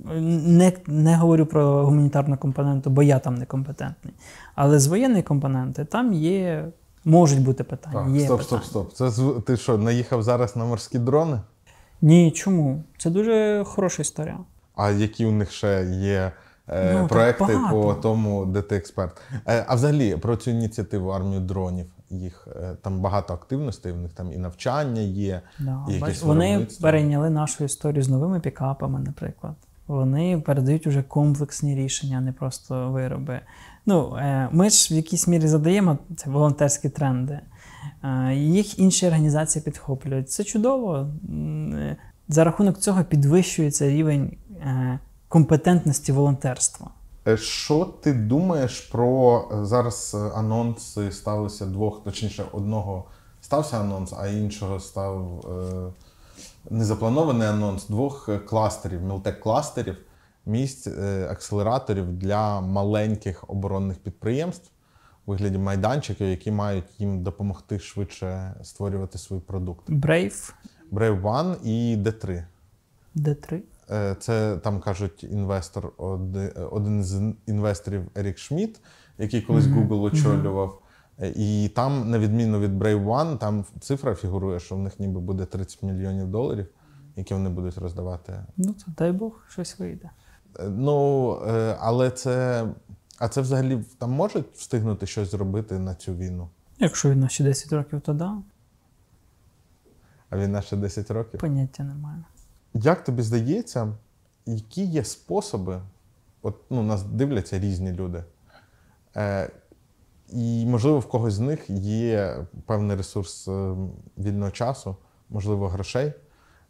не, не говорю про гуманітарну компоненту, бо я там не компетентний. Але з воєнної компоненти там є, можуть бути питання. Так, є стоп, питання. стоп, стоп. Це ти що, наїхав зараз на морські дрони? Ні, чому? Це дуже хороша історія. А які у них ще є е, Ну, проекти по тому, де ти експерт? Е, а взагалі про цю ініціативу армію дронів. Їх е, там багато активностей, в них там і навчання є, Да, і якісь вони перейняли нашу історію з новими пікапами, наприклад. Вони передають уже комплексні рішення, а не просто вироби. Ну, е, ми ж в якійсь мірі задаємо це волонтерські тренди. Е, їх інші організації підхоплюють. Це чудово. За рахунок цього підвищується рівень компетентності волонтерства. Е, Що ти думаєш про е, зараз е, анонси сталися двох, точніше, одного стався анонс, а іншого став незапланований анонс двох кластерів, мілтек-кластерів, місць акселераторів для маленьких оборонних підприємств у вигляді майданчиків, які мають їм допомогти швидше створювати свої продукти. Brave Brave One і D3. D3. Е, Це там кажуть інвестор, один з інвесторів Ерік Шмідт, який колись Google очолював. Е, І там, на відміну від Brave One, там цифра фігурує, що в них ніби буде 30 мільйонів доларів, які вони будуть роздавати. Ну, то дай Бог, щось вийде. Е, Ну, але це. А це взагалі там можуть встигнути щось зробити на цю війну? Якщо війна ще 10 років, то да. а війна ще 10 років. Поняття немає. Як тобі здається, які є способи? От ну, нас дивляться різні люди. Е, і, можливо, в когось з них є певний ресурс е, вільного часу, можливо, грошей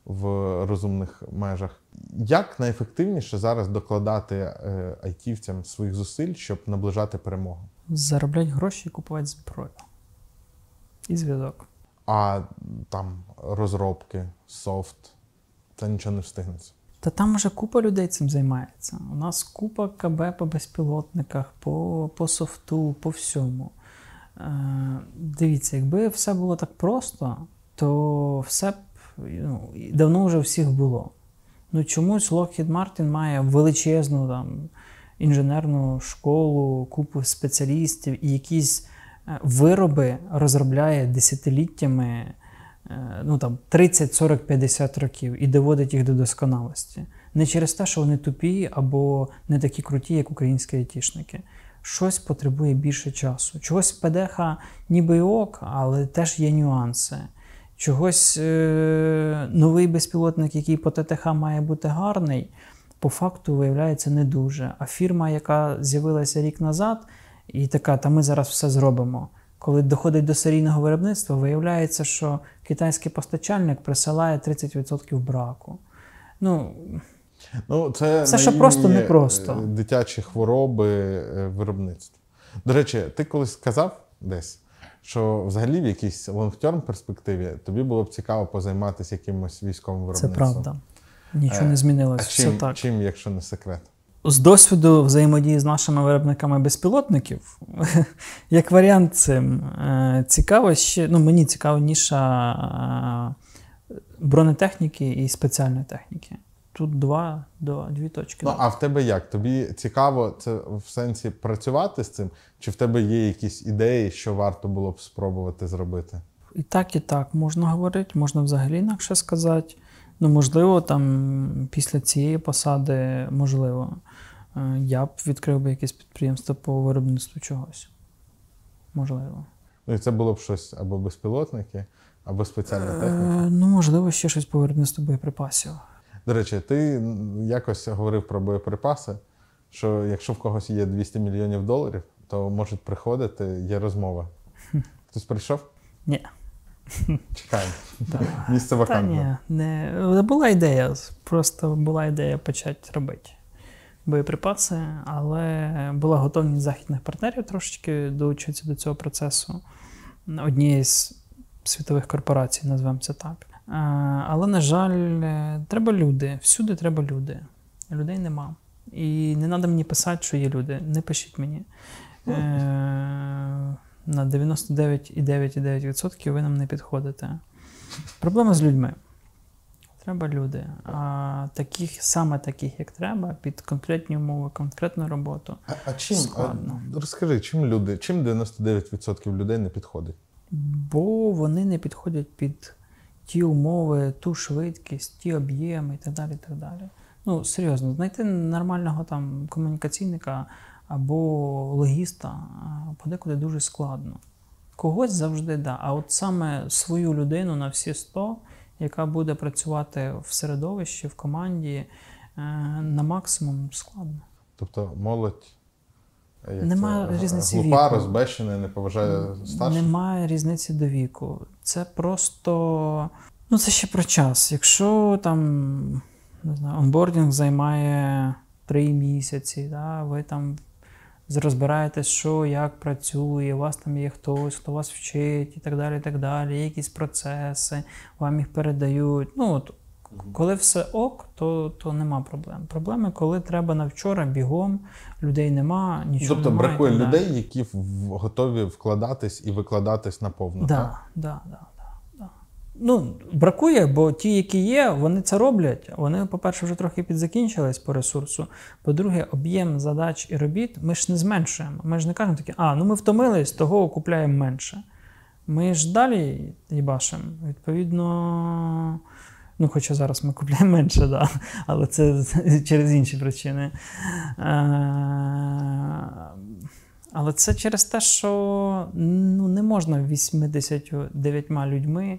в розумних межах. Як найефективніше зараз докладати е, айтівцям своїх зусиль, щоб наближати перемогу? Зароблять гроші і купувати зброю. І зв'язок. А там розробки, софт, це нічого не встигнеться. Та там вже купа людей цим займається. У нас купа КБ по безпілотниках, по, по софту, по всьому. Е, дивіться, якби все було так просто, то все б ну, давно вже всіх було. Ну чомусь Lockheed Martin має величезну там, інженерну школу, купу спеціалістів і якісь е, вироби розробляє десятиліттями, ну там 30, 40, 50 років і доводить їх до досконалості. Не через те, що вони тупі або не такі круті, як українські айтішники. Щось потребує більше часу. Чогось ПДХ ніби ок, але теж є нюанси. Чогось е- новий безпілотник, який по ТТХ має бути гарний, по факту виявляється не дуже. А фірма, яка з'явилася рік назад, і така, та ми зараз все зробимо. Коли доходить до серійного виробництва, виявляється, що китайський постачальник присилає 30% браку. Ну, Ну, це що наївні, просто, непросто. е, Дитячі хвороби е, виробництва. До речі, ти колись сказав десь, що взагалі в якійсь лонгтерм перспективі тобі було б цікаво позайматися якимось військовим це правда. Нічого Е, не А змінилось. чим, Все так. чим, якщо не секрет? З досвіду взаємодії з нашими виробниками безпілотників, <laughs> як варіант цим е, цікаво ще, ну мені цікава ніша е, бронетехніки і спеціальної техніки. Тут два, до, дві точки. Ну, а в тебе як? Тобі цікаво це в сенсі працювати з цим? Чи в тебе є якісь ідеї, що варто було б спробувати зробити? І так, і так можна говорити, можна взагалі інакше сказати. Ну, можливо, там після цієї посади, можливо, я б відкрив би якесь підприємство по виробництву чогось. Можливо. Ну і це було б щось або безпілотники, або спеціальна Е, ну, можливо, ще щось по виробництву боєприпасів. До речі, ти якось говорив про боєприпаси, що якщо в когось є 200 мільйонів доларів, то можуть приходити, є розмова. Хтось прийшов? Ні. Чекаємо. <laughs> Та, Місце та вакантне. ні, не була ідея, просто була ідея почати робити боєприпаси, але була готовність західних партнерів трошечки долучитися до цього процесу. Однієї з світових корпорацій, назвемо це так. Е, Але, на жаль, треба люди. Всюди треба люди. Людей нема. І не треба мені писати, що є люди. Не пишіть мені. Е, На 99,9,9% ви нам не підходите. Проблема з людьми. Треба люди. А таких, саме таких, як треба, під конкретні умови, конкретну роботу. А, а чим? Складно. А, розкажи, чим люди, чим 99% людей не підходить? Бо вони не підходять під ті умови, ту швидкість, ті об'єми і так далі. І так далі. Ну, серйозно, знайти нормального там комунікаційника або логіста подекуди дуже складно. Когось завжди да. А от саме свою людину на всі 100, яка буде працювати в середовищі, в команді е, на максимум складно. Тобто молодь е, як Нема це, різниці глупа, віку. розбещена, не поважає старших. Немає різниці до віку. Це просто. Ну, це ще про час. Якщо там не знаю, онбордінг займає три місяці, да, ви там розбираєтесь, що, як працює, у вас там є хтось, хто вас вчить і так далі. і так далі, Є якісь процеси, вам їх передають. Ну, от, коли все ок, то, то нема проблем. Проблеми, коли треба на вчора бігом, людей нема, нічого Тобто немає. бракує так людей, які готові вкладатись і викладатись наповну. Да, так? да, да, да, да. Ну, бракує, бо ті, які є, вони це роблять. Вони, по-перше, вже трохи підзакінчились по ресурсу. По-друге, об'єм задач і робіт ми ж не зменшуємо. Ми ж не кажемо такі, а, ну ми втомились, того купляємо менше. Ми ж далі їбашимо. Відповідно, ну, хоча зараз ми купляємо менше, да, але це <laughs> через інші причини. Е, але це через те, що ну, не можна 89 людьми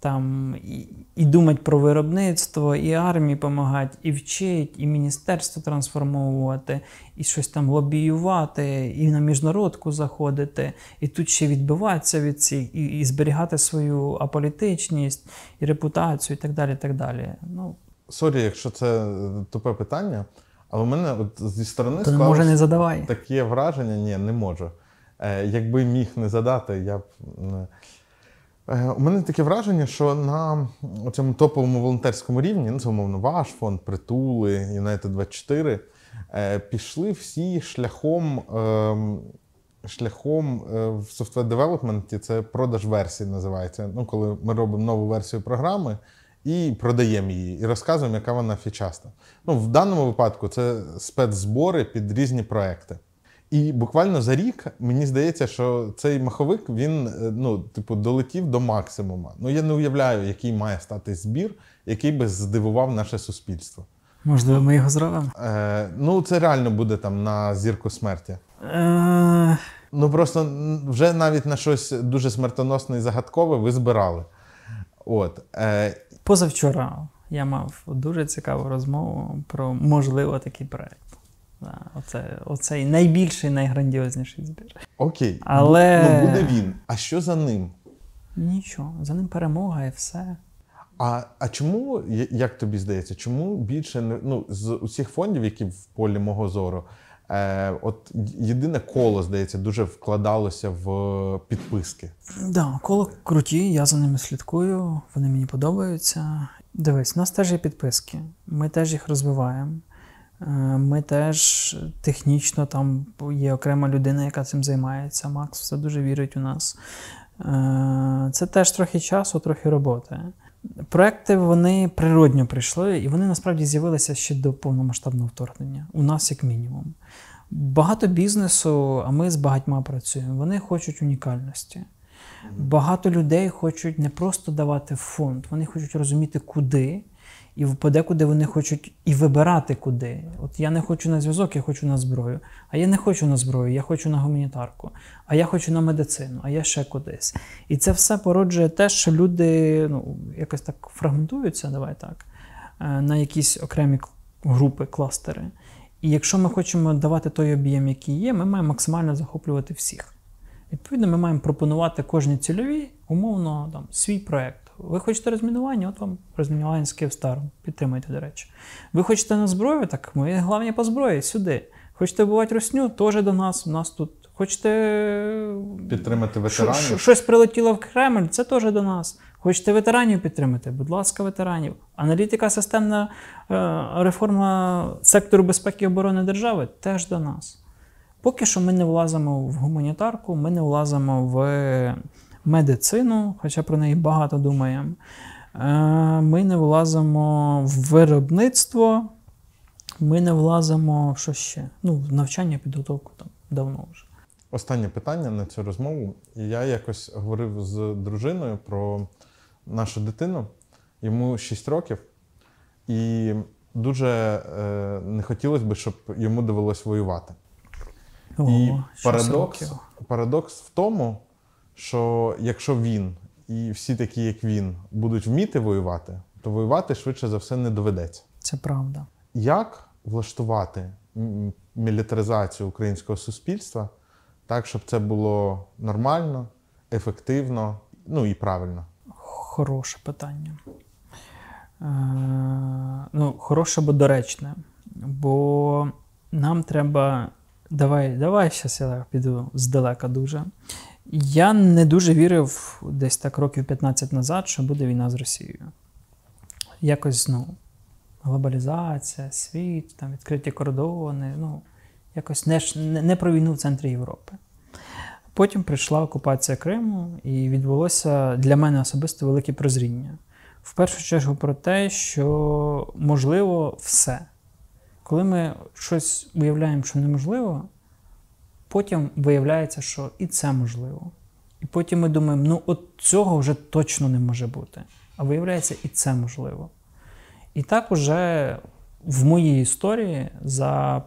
там і, і думати про виробництво, і армії допомагати, і вчить, і міністерство трансформовувати, і щось там лобіювати, і на міжнародку заходити, і тут ще відбиватися від цих, і, і зберігати свою аполітичність, і репутацію, і так далі. І так далі. Ну, Sorry, якщо це тупе питання, але в мене от зі сторони то може не задавай. таке враження, ні, не можу. Е, якби міг не задати, я б. Е, у мене таке враження, що на цьому топовому волонтерському рівні, ну це умовно ваш фонд, Притули, United 24, е, пішли всі шляхом. Е, Шляхом е, в software development це продаж версії називається. Ну, коли ми робимо нову версію програми і продаємо її, і розказуємо, яка вона фічаста. Ну, в даному випадку це спецзбори під різні проекти. І буквально за рік мені здається, що цей маховик він е, ну, типу, долетів до максимума. Ну я не уявляю, який має стати збір, який би здивував наше суспільство. Можливо, ми його зробимо. Е, ну, це реально буде там на зірку смерті. Е, Ну просто вже навіть на щось дуже смертоносне і загадкове ви збирали. От. Е, Позавчора я мав дуже цікаву розмову про можливо такий проект. Да, оце, оцей найбільший, найграндіозніший збір. окей, Але- ну, буде він. А що за ним? Нічого, за ним перемога і все. А, а чому, як тобі здається, чому більше не ну, з усіх фондів, які в полі мого зору, е, от єдине коло, здається, дуже вкладалося в підписки. Да, коло круті, я за ними слідкую, вони мені подобаються. Дивись, у нас теж є підписки, ми теж їх розвиваємо. Е, Ми теж технічно там є окрема людина, яка цим займається. Макс все дуже вірить у нас. Е, Це теж трохи часу, трохи роботи. Проекти вони природньо прийшли, і вони насправді з'явилися ще до повномасштабного вторгнення. У нас як мінімум. Багато бізнесу, а ми з багатьма працюємо, вони хочуть унікальності. Багато людей хочуть не просто давати фонд, вони хочуть розуміти, куди, і подекуди вони хочуть і вибирати куди. От я не хочу на зв'язок, я хочу на зброю. А я не хочу на зброю, я хочу на гуманітарку, а я хочу на медицину, а я ще кудись. І це все породжує те, що люди ну, якось так фрагментуються, давай так, е, на якісь окремі групи, кластери. І якщо ми хочемо давати той об'єм, який є, ми маємо максимально захоплювати всіх. Відповідно, ми маємо пропонувати кожній цільовій умовно там, свій проект. Ви хочете розмінування, от вам розмінування з Київстаром. Підтримайте, до речі. Ви хочете на зброю, так ми головні по зброї, сюди. Хочете вбивати русню, теж до нас. У нас тут. Хочете Підтримати ветеранів. що- щось прилетіло в Кремль, це теж до нас. Хочете ветеранів підтримати? Будь ласка, ветеранів. Аналітика, системна е, реформа сектору безпеки і оборони держави теж до нас. Поки що ми не влазимо в гуманітарку, ми не влазимо в медицину, хоча про неї багато думаємо. Е, Ми не влазимо в виробництво, ми не влазимо в що ще? Ну, в навчання, підготовку там давно вже. Останнє питання на цю розмову. Я якось говорив з дружиною про нашу дитину. Йому 6 років, і дуже е, не хотілося б, щоб йому довелось воювати. О, і парадокс, років. парадокс в тому, що якщо він і всі такі, як він, будуть вміти воювати, то воювати швидше за все не доведеться. Це правда. Як влаштувати мілітаризацію українського суспільства так, щоб це було нормально, ефективно, ну і правильно? Хороше питання. Е, ну, хороше, бо доречне. Бо нам треба. Давай, давай, зараз я піду здалека дуже. Я не дуже вірив десь так років 15 назад, що буде війна з Росією. Якось, ну, глобалізація, світ, там відкриті кордони, ну, якось не, не, про війну в центрі Європи. Потім прийшла окупація Криму, і відбулося для мене особисто велике прозріння. В першу чергу про те, що можливо все. Коли ми щось уявляємо, що неможливо, потім виявляється, що і це можливо. І потім ми думаємо, ну от цього вже точно не може бути. А виявляється, і це можливо. І так уже в моїй історії за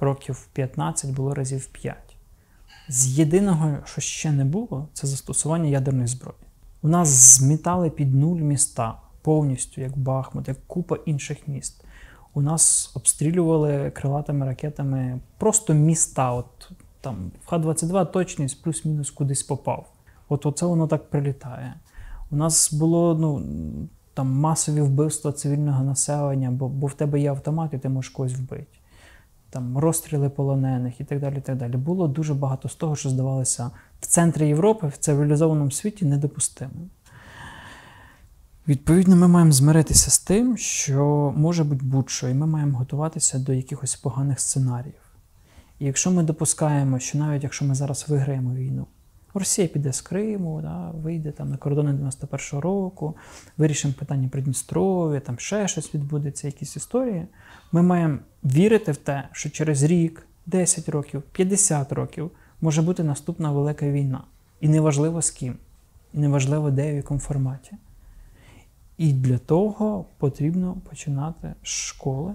років 15 було разів 5. З єдиного, що ще не було, це застосування ядерної зброї. У нас змітали під нуль міста повністю, як Бахмут, як купа інших міст. У нас обстрілювали крилатими ракетами просто міста. От там в Х-22 точність плюс-мінус кудись попав. От оце воно так прилітає. У нас було ну, там масові вбивства цивільного населення, бо, бо в тебе є автомат, і ти можеш когось вбити. Там розстріли полонених і так далі. і так далі. Було дуже багато з того, що здавалося в центрі Європи, в цивілізованому світі недопустимим. Відповідно, ми маємо змиритися з тим, що може бути будь-що, і ми маємо готуватися до якихось поганих сценаріїв. І якщо ми допускаємо, що навіть якщо ми зараз виграємо війну, Росія піде з Криму, да, вийде там на кордони 91-го року, вирішимо питання Придністров'я, там ще щось відбудеться, якісь історії. Ми маємо вірити в те, що через рік, 10 років, 50 років може бути наступна велика війна. І неважливо з ким, і неважливо, де і в якому форматі. І для того потрібно починати з школи,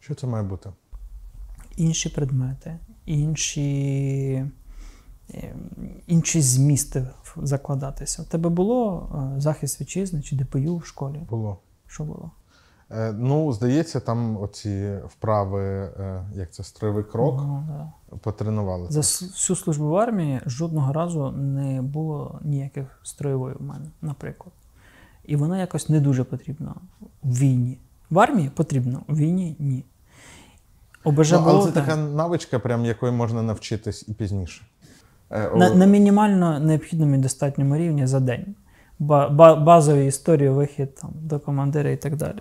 Що це має бути? інші предмети, інші, е, інші змісти закладатися. У тебе було е, захист вітчизни чи ДПЮ в школі? Було. Що було? Е, ну, здається, там оці вправи, е, як це строєвий крок, Ага, да. потренували. За всю службу в армії жодного разу не було ніяких строєвої в мене, наприклад. І вона якось не дуже потрібна в війні. В армії потрібно, в війні ні. ОБЖ Ну, але це так. така навичка, прям якої можна навчитись і пізніше. Е, на, на мінімально необхідному і достатньому рівні за день. Ба- ба- базові історії, вихід там, до командира і так далі.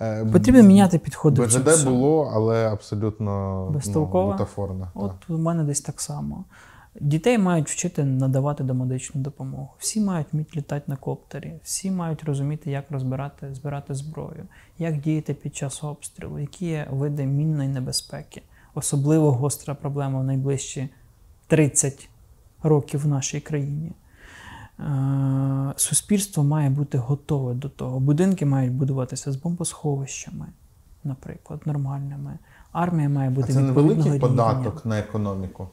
е, Потрібно міняти підходи. БЖД було, але абсолютно ну, бутафорно. От так. у мене десь так само. Дітей мають вчити надавати домедичну допомогу. Всі мають вміти літати на коптері, всі мають розуміти, як розбирати, збирати зброю, як діяти під час обстрілу, які є види мінної небезпеки. Особливо гостра проблема в найближчі 30 років в нашій країні. Е, Суспільство має бути готове до того. Будинки мають будуватися з бомбосховищами, наприклад, нормальними. Армія має А бути це відповідного невеликий податок на економіку.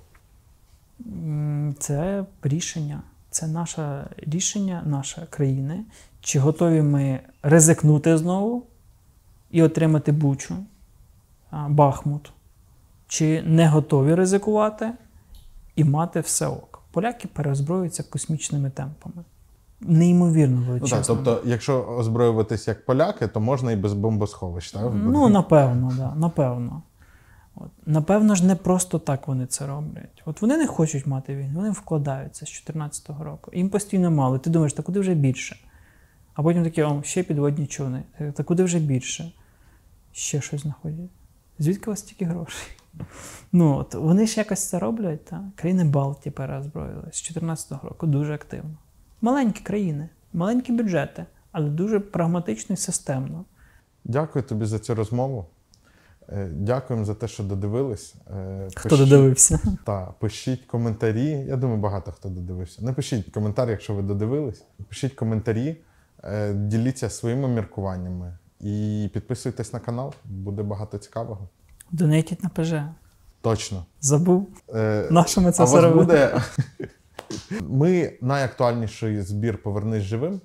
Це рішення. Це наше рішення, нашої країни. Чи готові ми ризикнути знову і отримати Бучу, Бахмут? Чи не готові ризикувати і мати все ок? Поляки переозброюються космічними темпами. Неймовірно Ну, так, тобто, якщо озброюватись як поляки, то можна і без бомбосховищ, так? Ну, напевно, да, напевно. От. Напевно ж, не просто так вони це роблять. От вони не хочуть мати війну, вони вкладаються з 14-го року. Їм постійно мало. Ти думаєш, та куди вже більше? А потім такі, о, ще підводні човни. Та куди вже більше? Ще щось знаходять. Звідки у вас стільки грошей? Ну, от, вони ж якось це роблять, та? країни Балтії переозброїлись з 14-го року дуже активно. Маленькі країни, маленькі бюджети, але дуже прагматично і системно. Дякую тобі за цю розмову. Е, Дякуємо за те, що додивились. Е, Хто пишіть- додивився? <laughs> Та, пишіть коментарі. Я думаю, багато хто додивився. Не пишіть коментар, якщо ви додивились. Пишіть коментарі, е, діліться своїми міркуваннями і підписуйтесь на канал, буде багато цікавого. Донейтіть на ПЖ. Точно. Забув. Е, На що ми це а все робимо? буде. <laughs> <laughs> Ми найактуальніший збір Повернись живим.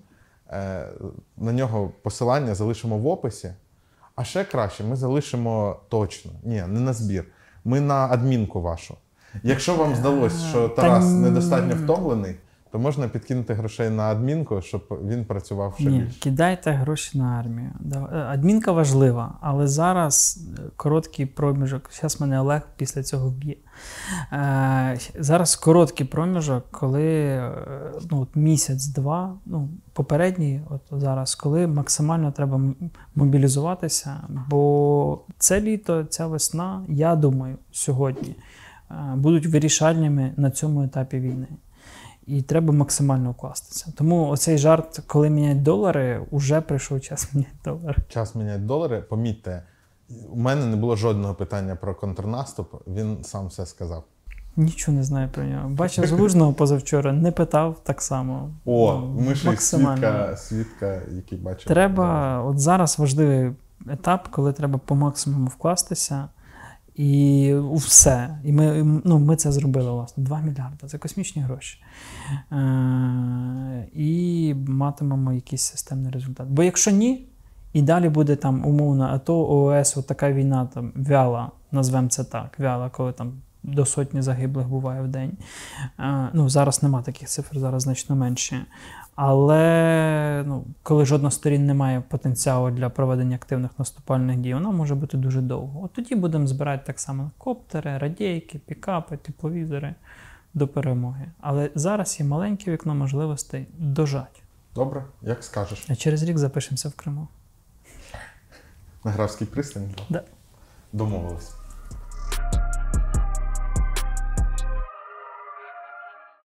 Е, На нього посилання залишимо в описі. А ще краще, ми залишимо точно. Ні, не на збір. Ми на адмінку вашу. Якщо вам здалося, що Тарас недостатньо втомлений, то можна підкинути грошей на адмінку, щоб він працював ще Ні, більше. кидайте гроші на армію. Е, Адмінка важлива, але зараз е, короткий проміжок. Зараз мене Олег після цього вб'є. Е, зараз короткий проміжок, коли ну, от місяць-два, ну, попередній, от зараз, коли максимально треба мобілізуватися, бо це літо, ця весна, я думаю, сьогодні будуть вирішальними на цьому етапі війни. І треба максимально вкластися. Тому оцей жарт, коли міняють долари, уже прийшов час міняти долари. Час міняти долари. Помітьте, у мене не було жодного питання про контрнаступ. Він сам все сказав. Нічого не знаю про нього. Бачив залужного позавчора, не питав так само. О, Ну, ми ще свідка, свідка, який бачив. Треба, от зараз важливий етап, коли треба по максимуму вкластися І все. І ми, ну, ми це зробили, власне. 2 мільярди. Це космічні гроші. Е, і матимемо якийсь системний результат. Бо якщо ні, і далі буде там умовно, а то ООС, от така війна там вяла, назвемо це так, вяла, коли там до сотні загиблих буває в день. Е, ну, зараз нема таких цифр, зараз значно менше. Але ну, коли жодна з сторін не має потенціалу для проведення активних наступальних дій, вона може бути дуже довго. От тоді будемо збирати так само коптери, радійки, пікапи, тепловізори до перемоги. Але зараз є маленьке вікно можливостей дожать. Добре, як скажеш. А через рік запишемося в Криму. На Графській пристані? Да. Домовились.